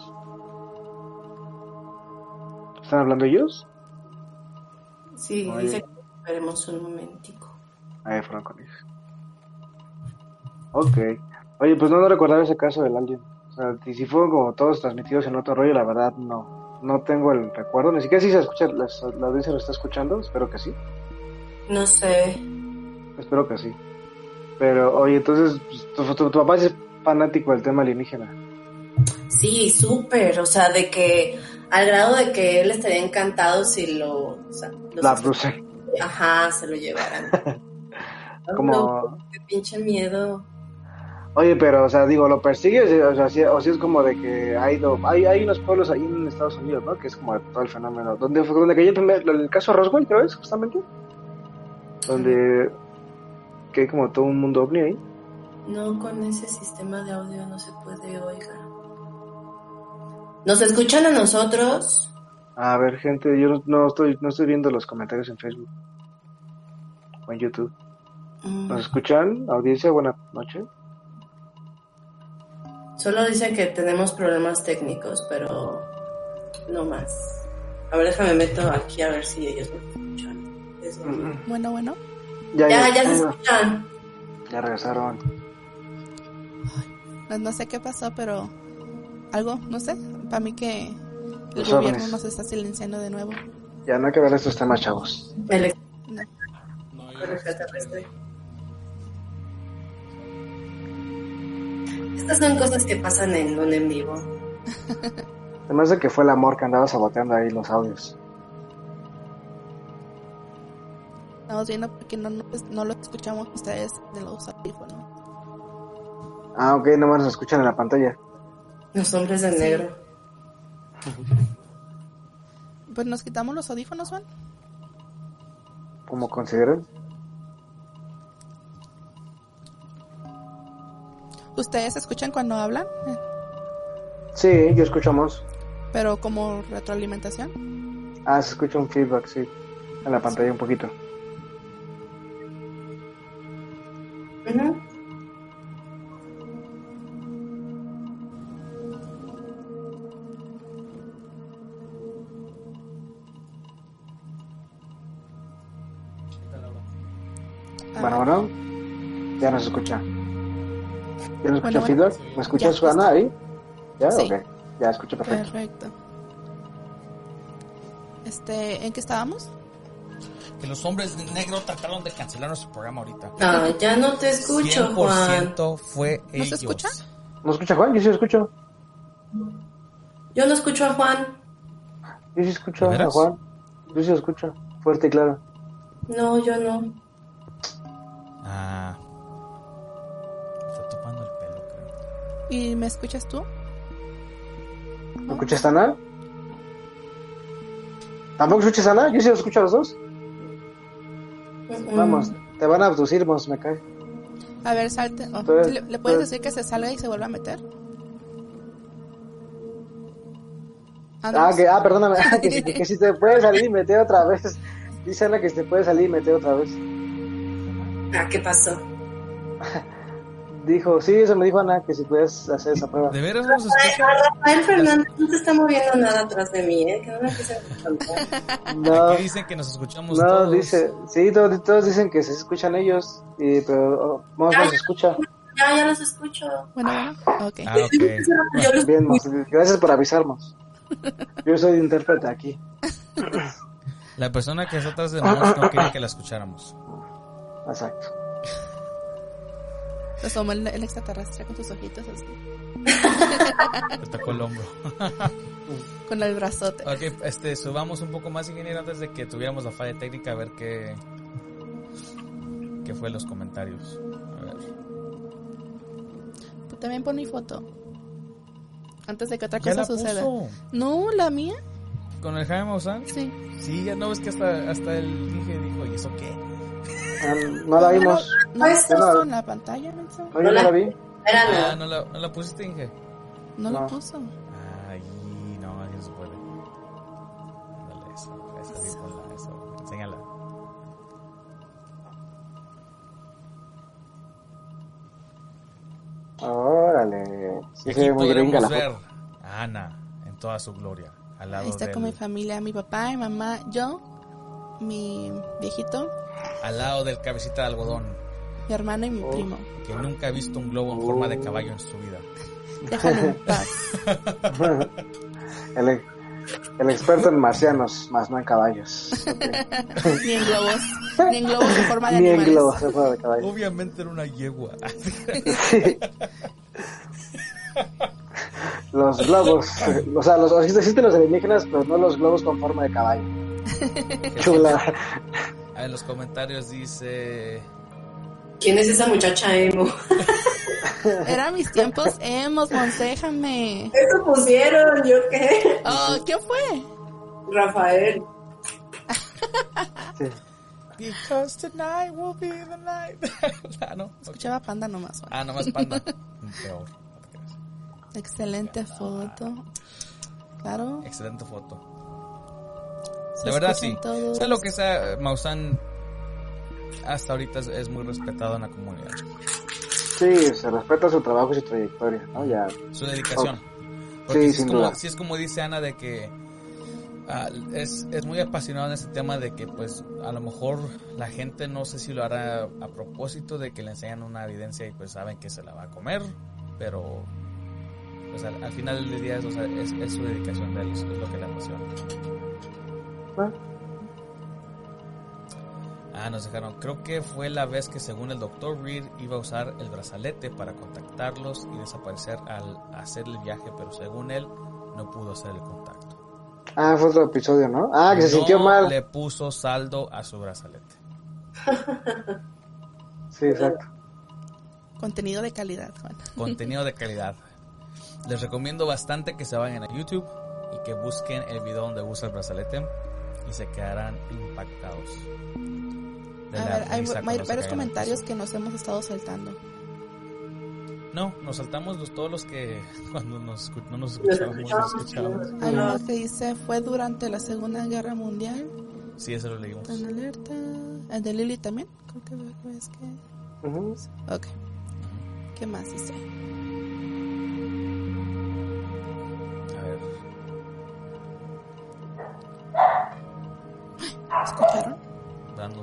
Speaker 5: ¿Están hablando ellos?
Speaker 4: Sí,
Speaker 5: Oye.
Speaker 4: dice que esperemos un momentico.
Speaker 5: Ahí fueron con ellos. Ok. Oye, pues no, no recordaba ese caso del alien. O sea, y si fueron como todos transmitidos en otro rollo, la verdad no. No tengo el recuerdo. Ni siquiera si se escucha, la, la audiencia lo está escuchando. Espero que sí.
Speaker 4: No sé.
Speaker 5: Espero que sí. Pero, oye, entonces, pues, tu, tu- tu papá es fanático del tema alienígena.
Speaker 4: Sí, súper. O sea, de que al grado de que él estaría encantado si lo. O sea, los
Speaker 5: La Bruce.
Speaker 4: Ajá, se lo llevaran.
Speaker 5: Como-
Speaker 4: No, qué pinche miedo.
Speaker 5: Oye, pero, o sea, digo, lo persigues, o sea, si, o es como de que hay, do- hay, hay unos pueblos ahí en Estados Unidos, ¿no? Que es como todo el fenómeno. Donde fue donde cayó el, primer, el caso Roswell, creo es, justamente. Donde que hay como todo un mundo ovni ahí.
Speaker 4: No, con ese sistema de audio no se puede, oiga. ¿Nos escuchan a nosotros?
Speaker 5: A ver, gente, yo no, estoy, no estoy viendo los comentarios en Facebook o en YouTube.
Speaker 4: Mm,
Speaker 5: ¿Nos escuchan? Audiencia, buena noche.
Speaker 4: Solo dicen que tenemos problemas técnicos, pero no más. A ver, déjame meto aquí a ver si ellos me escuchan. Es lo-
Speaker 2: Bueno, bueno.
Speaker 5: Ya,
Speaker 4: Ya, ya se
Speaker 5: ya,
Speaker 4: escuchan.
Speaker 5: ya regresaron.
Speaker 2: Pues no sé qué pasó, pero algo, no sé. Para mí que el
Speaker 5: Los
Speaker 2: gobierno nos está silenciando de nuevo.
Speaker 5: Ya no hay que ver estos temas, chavos.
Speaker 4: El
Speaker 2: No.
Speaker 3: No,
Speaker 4: extraterrestre. Estas son cosas que pasan en un en vivo.
Speaker 5: Además de que fue el amor que andaba saboteando ahí los audios.
Speaker 2: Estamos viendo porque no, no, no lo escuchamos ustedes de los audífonos.
Speaker 5: Ah, ok, nomás nos escuchan en la pantalla.
Speaker 4: Los hombres de negro.
Speaker 2: Pues nos quitamos los audífonos, Juan.
Speaker 5: Como consideren.
Speaker 2: ¿Ustedes escuchan cuando hablan?
Speaker 5: Sí, yo escuchamos.
Speaker 2: Pero como retroalimentación.
Speaker 5: Ah, se escucha un feedback, sí. En la pantalla un poquito.
Speaker 2: Ah,
Speaker 5: Bueno, bueno. Ya nos escucha. ¿Ya nos escucha
Speaker 2: Bueno, bueno.
Speaker 5: ¿Me escucha
Speaker 2: Ya,
Speaker 5: su Ana ahí? ¿Ya?
Speaker 2: Sí.
Speaker 5: Ok. Ya escucho perfecto.
Speaker 2: Perfecto. Este, ¿en qué estábamos?
Speaker 3: Que los hombres de negro trataron de cancelar nuestro programa ahorita.
Speaker 4: Ah, ya no te escucho, Juan.
Speaker 3: 100% fue
Speaker 2: ¿No
Speaker 3: ellos.
Speaker 2: se escucha?
Speaker 5: ¿No escucha Juan? Yo sí lo escucho.
Speaker 4: Yo no escucho a Juan.
Speaker 5: Yo sí escucho
Speaker 3: ¿De
Speaker 5: a? Juan. Yo sí lo escucho. Fuerte y claro.
Speaker 4: No, yo no.
Speaker 2: ¿Y me escuchas tú?
Speaker 5: ¿Me escuchas Ana? ¿Tampoco escuchas Ana? Yo sí lo escucho a los dos.
Speaker 4: Mm-mm.
Speaker 5: Vamos, te van a abducir, vos, me cae.
Speaker 2: A ver, salte. oh, ¿Le, le puedes
Speaker 5: pero-
Speaker 2: decir que se salga y se vuelva a meter?
Speaker 5: Ah, que, ah, perdóname. Que, si- que si te puedes salir y meter otra vez. Dice Ana que si te puedes salir y meter otra vez.
Speaker 4: Ah, ¿qué pasó?
Speaker 5: Dijo, sí, eso me dijo Ana, que si puedes hacer esa prueba.
Speaker 3: ¿De veras se escucha?
Speaker 4: Rafael Fernández no te está moviendo nada atrás de mí, ¿eh? Que no me a contar.
Speaker 5: No,
Speaker 3: Aquí dicen que nos escuchamos
Speaker 5: no,
Speaker 3: todos.
Speaker 5: dice, sí, todos, todos dicen que se escuchan ellos, y, pero oh, Mos no se escucha.
Speaker 4: Ya, ya los escucho.
Speaker 2: Bueno, bueno. Ok.
Speaker 3: Ah, ok.
Speaker 4: Yo los
Speaker 5: Bien, Mos, gracias por avisarnos. Yo soy intérprete aquí.
Speaker 3: La persona que está atrás de Moss no quería que la escucháramos.
Speaker 5: Exacto.
Speaker 2: Se asomó el, el extraterrestre con tus ojitos así.
Speaker 3: Te tocó el hombro.
Speaker 2: Con el brazote.
Speaker 3: Ok, este, subamos un poco más, ingeniero, antes de que tuviéramos la falla técnica, a ver qué, qué fue los comentarios. A ver.
Speaker 2: Pues También pon mi foto. Antes de que otra
Speaker 3: ¿Ya
Speaker 2: cosa suceda.
Speaker 3: puso?
Speaker 2: No, la mía.
Speaker 3: ¿Con el Jaime Maussan?
Speaker 2: Sí.
Speaker 3: Sí, ya no ves que hasta, hasta el Inge dijo, ¿y eso qué?
Speaker 5: Ah, no la vimos.
Speaker 2: ¿No puso
Speaker 5: no.
Speaker 2: en la pantalla, menso?
Speaker 5: No, yo no la vi.
Speaker 4: Era
Speaker 3: Ah, ¿no la, no la pusiste, Inge?
Speaker 2: No,
Speaker 5: No.
Speaker 2: lo puso.
Speaker 3: Ay, no, así no se puede. Dale eso, esa sí, ponla, eso, enséñala.
Speaker 5: Órale. Sí, se ve muy gringa la
Speaker 3: ver a Ana en toda su gloria, al lado
Speaker 2: Ahí está
Speaker 3: del,
Speaker 2: con mi familia, mi papá, mi mamá, yo, mi viejito,
Speaker 3: al lado del cabecita de algodón,
Speaker 2: mi hermano y mi
Speaker 5: Oh.
Speaker 2: primo.
Speaker 3: que nunca ha visto un globo en forma de caballo en su vida.
Speaker 2: Déjalo en paz.
Speaker 5: el, el experto en marcianos, más no en caballos.
Speaker 2: Ni en globos. Ni en globos en forma de
Speaker 5: Ni en
Speaker 2: animales.
Speaker 5: globos en forma de caballo.
Speaker 3: Obviamente era una yegua.
Speaker 5: Sí. Los globos, o sea, los, existen los alienígenas, pero no los globos con forma de caballo. Chula.
Speaker 3: En los comentarios dice...
Speaker 4: ¿Quién es esa muchacha emo?
Speaker 2: Eran mis tiempos emos, monséjame.
Speaker 4: Eso pusieron, ¿yo qué?
Speaker 2: Oh, ¿quién fue?
Speaker 4: Rafael.
Speaker 5: Sí.
Speaker 3: Because tonight will be the night. ah, no.
Speaker 2: Escuchaba panda nomás.
Speaker 3: Ah, nomás panda. Peor.
Speaker 2: Excelente foto. Claro.
Speaker 3: Excelente foto.
Speaker 2: Se
Speaker 3: De verdad sí.
Speaker 2: todos.
Speaker 3: Sea lo que sea, Maussan hasta ahorita es, es muy respetado en la comunidad.
Speaker 5: Sí, se respeta su trabajo y su trayectoria, ¿no? Ya.
Speaker 3: Su dedicación.
Speaker 5: Sí,
Speaker 3: Porque si, es
Speaker 5: sin
Speaker 3: como,
Speaker 5: duda.
Speaker 3: si es como dice Ana de que ah, es, es muy apasionado en este tema de que pues a lo mejor la gente no sé si lo hará a propósito de que le enseñan una evidencia y pues saben que se la va a comer, pero pues al, al final del día es, o sea, es, es su dedicación de él, es lo que le apasiona.
Speaker 5: Ah,
Speaker 3: Ah, nos dejaron. Creo que fue la vez que según el doctor Reed iba a usar el brazalete para contactarlos y desaparecer al hacer el viaje, pero según él no pudo hacer el contacto.
Speaker 5: Ah, fue otro episodio, ¿no? Ah, que se
Speaker 3: No
Speaker 5: sintió mal.
Speaker 3: le puso saldo a su brazalete.
Speaker 5: Sí, exacto.
Speaker 2: Contenido de calidad, Juan.
Speaker 3: Contenido de calidad. Les recomiendo bastante que se vayan a YouTube y que busquen el video donde usa el brazalete y se quedarán impactados. De
Speaker 2: A
Speaker 3: la
Speaker 2: ver, hay, varios comentarios que nos hemos estado saltando.
Speaker 3: No, nos saltamos los, todos los que cuando nos, no nos escuchábamos, nos
Speaker 4: escuchábamos.
Speaker 2: Hay uno que dice, fue durante la Segunda Guerra Mundial.
Speaker 3: Sí, eso lo leímos.
Speaker 2: En alerta. El de Lily también. Creo que ves que... Ok. ¿Qué más dice? ¿Escucharon?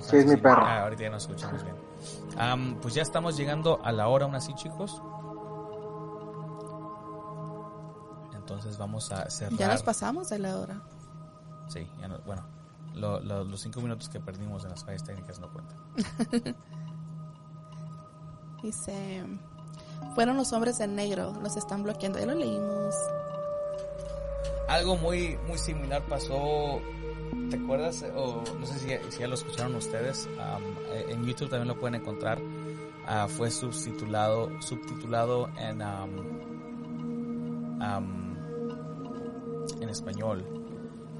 Speaker 5: Sí, es mi perro.
Speaker 3: Ah, ahorita ya nos escuchamos bien. Pues ya estamos llegando a la hora aún así, chicos. Entonces vamos a cerrar.
Speaker 2: Ya nos pasamos de la hora.
Speaker 3: Sí, ya no- bueno, lo- lo- los cinco minutos que perdimos en las fallas técnicas no cuentan.
Speaker 2: Dice, fueron los hombres en negro, los están bloqueando. Ya lo leímos.
Speaker 3: Algo muy muy similar pasó, ¿te acuerdas? O no sé si, si ya lo escucharon ustedes. eh, en YouTube también lo pueden encontrar. Ah, fue subtitulado subtitulado en am, am, en español.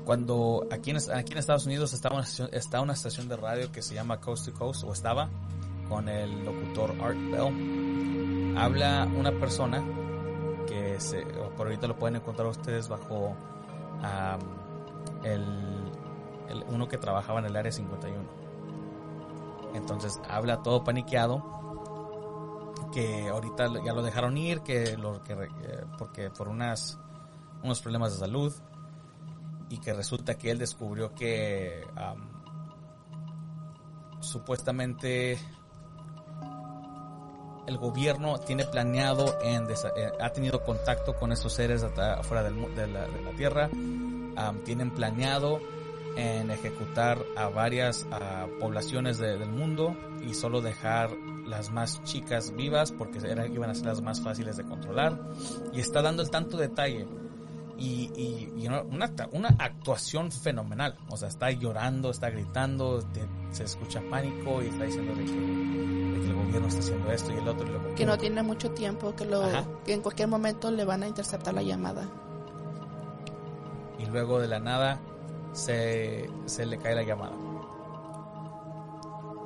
Speaker 3: Cuando aquí en, aquí en Estados Unidos está una estación de radio que se llama Coast to Coast o estaba con el locutor Art Bell. Habla una persona que se, por ahorita lo pueden encontrar ustedes bajo el, el- uno que trabajaba en el área 51. Entonces habla todo paniqueado que ahorita ya lo dejaron ir que lo que porque por unas unos problemas de salud y que resulta que él descubrió que am, supuestamente el gobierno tiene planeado en eh, ha tenido contacto con estos seres afuera del de, la, de la tierra am, tienen planeado en ejecutar a varias poblaciones de- del mundo y solo dejar las más chicas vivas porque eran, iban a ser las más fáciles de controlar. Y está dando el tanto detalle. Y, y, y una, una, actuación fenomenal. O sea, está llorando, está gritando, se escucha pánico y está diciendo de que, el gobierno está haciendo esto y el otro.
Speaker 2: que no tiene mucho tiempo, que, lo, que en cualquier momento le van a interceptar la llamada.
Speaker 3: Y luego de la nada se, se le cae la llamada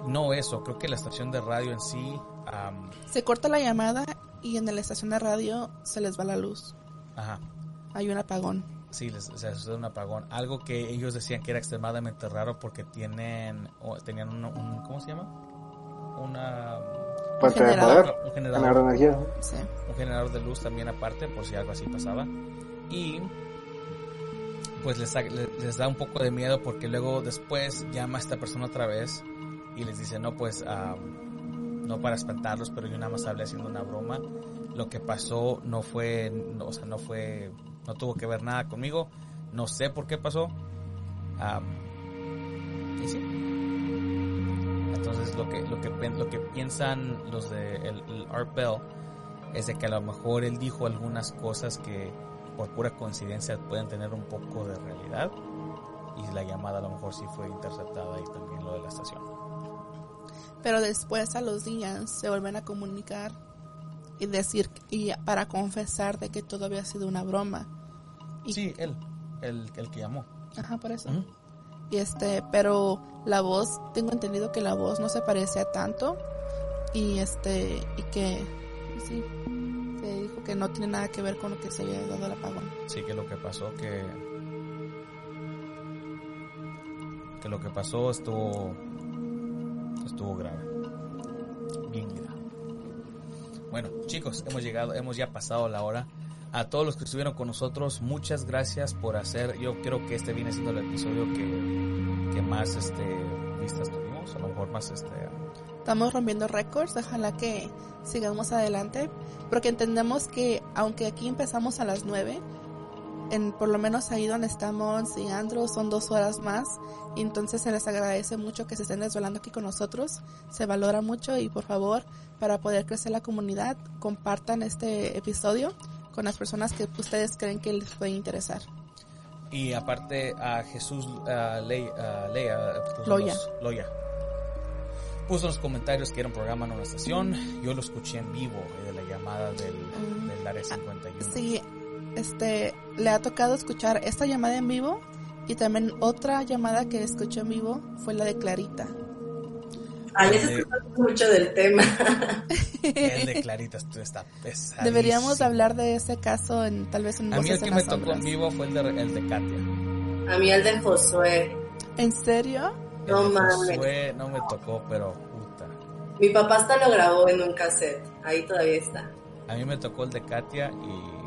Speaker 3: no eso, creo que la estación de radio en sí...
Speaker 2: se corta la llamada y en la estación de radio se les va la luz.
Speaker 3: Ajá.
Speaker 2: Hay un apagón.
Speaker 3: Sí, les, se sucede un apagón. Algo que ellos decían que era extremadamente raro porque tienen, tenían un, ¿cómo se llama? Una...
Speaker 5: Un generador, un generador, de energía.
Speaker 3: Un generador de luz también aparte, por si algo así pasaba. Y pues les, les, da un poco de miedo porque luego después llama a esta persona otra vez y les dice, no, pues, no para espantarlos, pero yo nada más hablé haciendo una broma. Lo que pasó no fue, o sea, no fue, no tuvo que ver nada conmigo. No sé por qué pasó. y. Entonces lo que, lo que, lo que piensan los de el, Art Bell es de que a lo mejor él dijo algunas cosas que por pura coincidencia pueden tener un poco de realidad y la llamada a lo mejor sí fue interceptada y también lo de la estación
Speaker 2: pero después a los días se vuelven a comunicar y decir y para confesar de que todo había sido una broma.
Speaker 3: Y, sí, él, el, el que llamó.
Speaker 2: Ajá, por eso. Y este, pero la voz, tengo entendido que la voz no se parecía tanto y este y que sí, dijo que no tiene nada que ver con lo que se había dado el apagón.
Speaker 3: Sí, que lo que pasó que que lo que pasó estuvo estuvo grave. Bien grave. Bueno, chicos, hemos llegado, hemos ya pasado la hora. A todos los que estuvieron con nosotros, muchas gracias por hacer. Yo creo que este viene siendo el episodio que, que más este, vistas tuvimos, a lo mejor más este.
Speaker 2: Estamos rompiendo récords, ojalá que sigamos adelante, porque entendemos que aunque aquí empezamos a las 9, en por lo menos ahí donde estamos y Andrew son dos horas más y entonces se les agradece mucho que se estén desvelando aquí con nosotros se valora mucho y por favor para poder crecer la comunidad compartan este episodio con las personas que ustedes creen que les puede interesar
Speaker 3: y aparte a Jesús uh, Leia
Speaker 2: Loya.
Speaker 3: Loya puso en los comentarios que era un programa en una estación yo lo escuché en vivo de la llamada del, mm. del área 51
Speaker 2: sí este, le ha tocado escuchar esta llamada en vivo y también otra llamada que escuchó en vivo fue la de Clarita.
Speaker 4: Ay, eso mucho del tema.
Speaker 3: El de Clarita está pesado.
Speaker 2: Deberíamos hablar de ese caso en tal vez en
Speaker 3: A mí el que me tocó en vivo fue el de, el de Katia.
Speaker 4: A mí el de Josué.
Speaker 2: ¿En serio?
Speaker 4: No mames.
Speaker 3: No me tocó, pero puta.
Speaker 4: Mi papá hasta lo grabó en un cassette. Ahí todavía está.
Speaker 3: A mí me tocó el de Katia y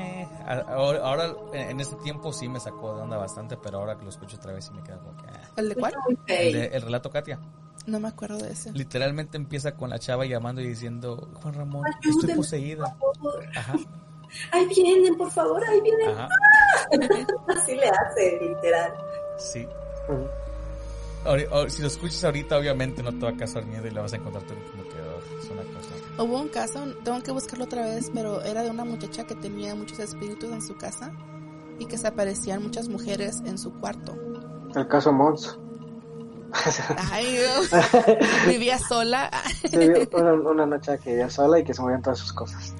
Speaker 3: eh, ahora, en este tiempo sí me sacó de onda bastante, pero ahora que lo escucho otra vez sí me queda como que... Ah.
Speaker 2: ¿El de cuál?
Speaker 3: El, relato Katia.
Speaker 2: No me acuerdo de ese.
Speaker 3: Literalmente empieza con la chava llamando y diciendo, Juan Ramón, estoy poseída.
Speaker 4: Ajá. Ahí vienen, por favor, ahí vienen. Así le hace, literal.
Speaker 3: Sí. Si lo escuchas ahorita, obviamente no te va a causar miedo y le vas a encontrar como que oh, es una cosa
Speaker 2: Hubo un caso, tengo que buscarlo otra vez, pero era de una muchacha que tenía muchos espíritus en su casa y que se aparecían muchas mujeres en su cuarto.
Speaker 5: El caso Mons.
Speaker 2: Ay, vivía sola.
Speaker 5: una, noche que vivía sola y que se movían todas sus cosas.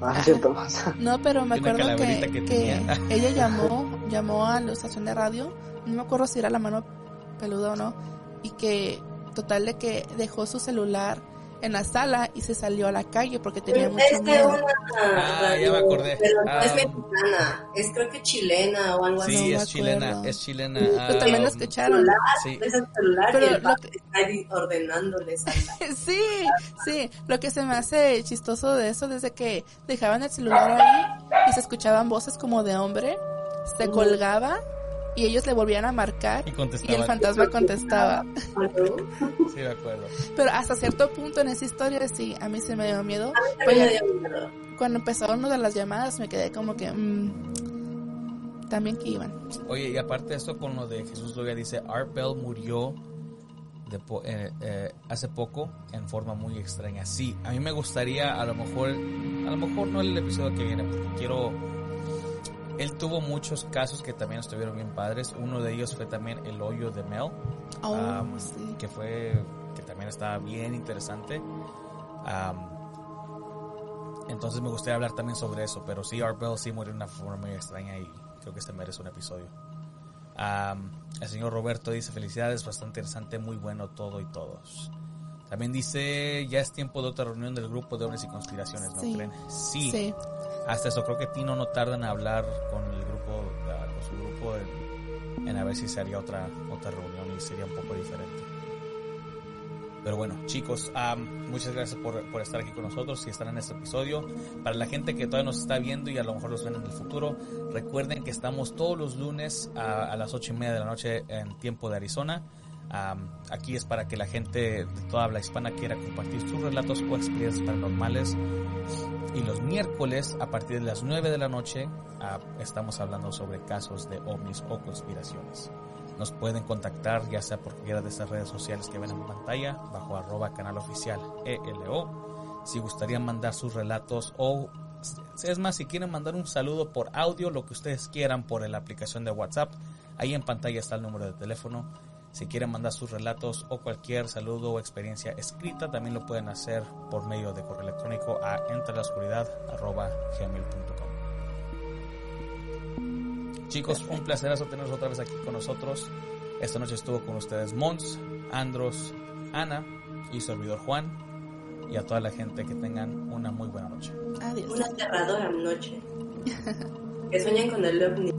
Speaker 2: No, pero me acuerdo que, ella llamó, llamó a la estación de radio, no me acuerdo si era la mano peluda o no, y que total de que dejó su celular en la sala y se salió a la calle porque tenía mucho
Speaker 4: es
Speaker 2: miedo.
Speaker 3: ah, ya me acordé.
Speaker 4: Pero no es ah. mexicana, es creo que chilena o algo
Speaker 3: así.
Speaker 4: Sí,
Speaker 3: es chilena, es chilena.
Speaker 2: Ah, también lo escucharon.
Speaker 4: sí. Es el celular Pero y el lo que... está ordenándoles.
Speaker 2: sí, sí. Lo que se me hace chistoso de eso, desde que dejaban el celular ahí y se escuchaban voces como de hombre, se colgaba y ellos le volvían a marcar y, el fantasma contestaba.
Speaker 3: Sí, de acuerdo.
Speaker 2: Pero hasta cierto punto en esa historia sí, a mí se me dio miedo. Cuando empezó una de las llamadas me quedé como que... Mmm, también que iban.
Speaker 3: Oye, y aparte de esto con lo de Jesús Loya dice, Art Bell murió de eh, eh, hace poco en forma muy extraña. Sí, a mí me gustaría a lo mejor, a lo mejor no el episodio que viene, porque quiero... Él tuvo muchos casos que también estuvieron bien padres. Uno de ellos fue también el hoyo de Mel,
Speaker 2: Oh, sí.
Speaker 3: que fue que también estaba bien interesante. Am, entonces me gustaría hablar también sobre eso, pero sí, Art Bell sí murió de una forma muy extraña y creo que este merece un episodio. El señor Roberto dice felicidades, bastante interesante, muy bueno todo y todos. También dice, ya es tiempo de otra reunión del grupo de hombres y conspiraciones, ¿no
Speaker 2: Sí.
Speaker 3: creen? Sí,
Speaker 2: Sí.
Speaker 3: Hasta eso, creo que Tino no tarda en hablar con el grupo, con su grupo en, en a ver si se haría otra, otra reunión y sería un poco diferente. Pero bueno, chicos, muchas gracias por, por estar aquí con nosotros y estar en este episodio. Para la gente que todavía nos está viendo y a lo mejor los ven en el futuro, recuerden que estamos todos los lunes a, a las ocho y media de la noche en tiempo de Arizona. Am, aquí es para que la gente de toda habla hispana quiera compartir sus relatos o experiencias paranormales. Y los miércoles, a partir de las 9 de la noche, ah, estamos hablando sobre casos de ovnis o conspiraciones. Nos pueden contactar ya sea por cualquiera de estas redes sociales que ven en pantalla, bajo arroba canal oficial ELO. Si gustarían mandar sus relatos o, es más, si quieren mandar un saludo por audio, lo que ustedes quieran por la aplicación de WhatsApp, ahí en pantalla está el número de teléfono. Si quieren mandar sus relatos o cualquier saludo o experiencia escrita, también lo pueden hacer por medio de correo electrónico a entrelaoscuridad.gmail.com. Chicos, un placerazo tenerlos otra vez aquí con nosotros. Esta noche estuvo con ustedes Mons, Andros, Ana y su servidor Juan. Y a toda la gente que tengan una muy buena noche.
Speaker 2: Adiós.
Speaker 4: Una aterradora noche. que sueñen con el ovni.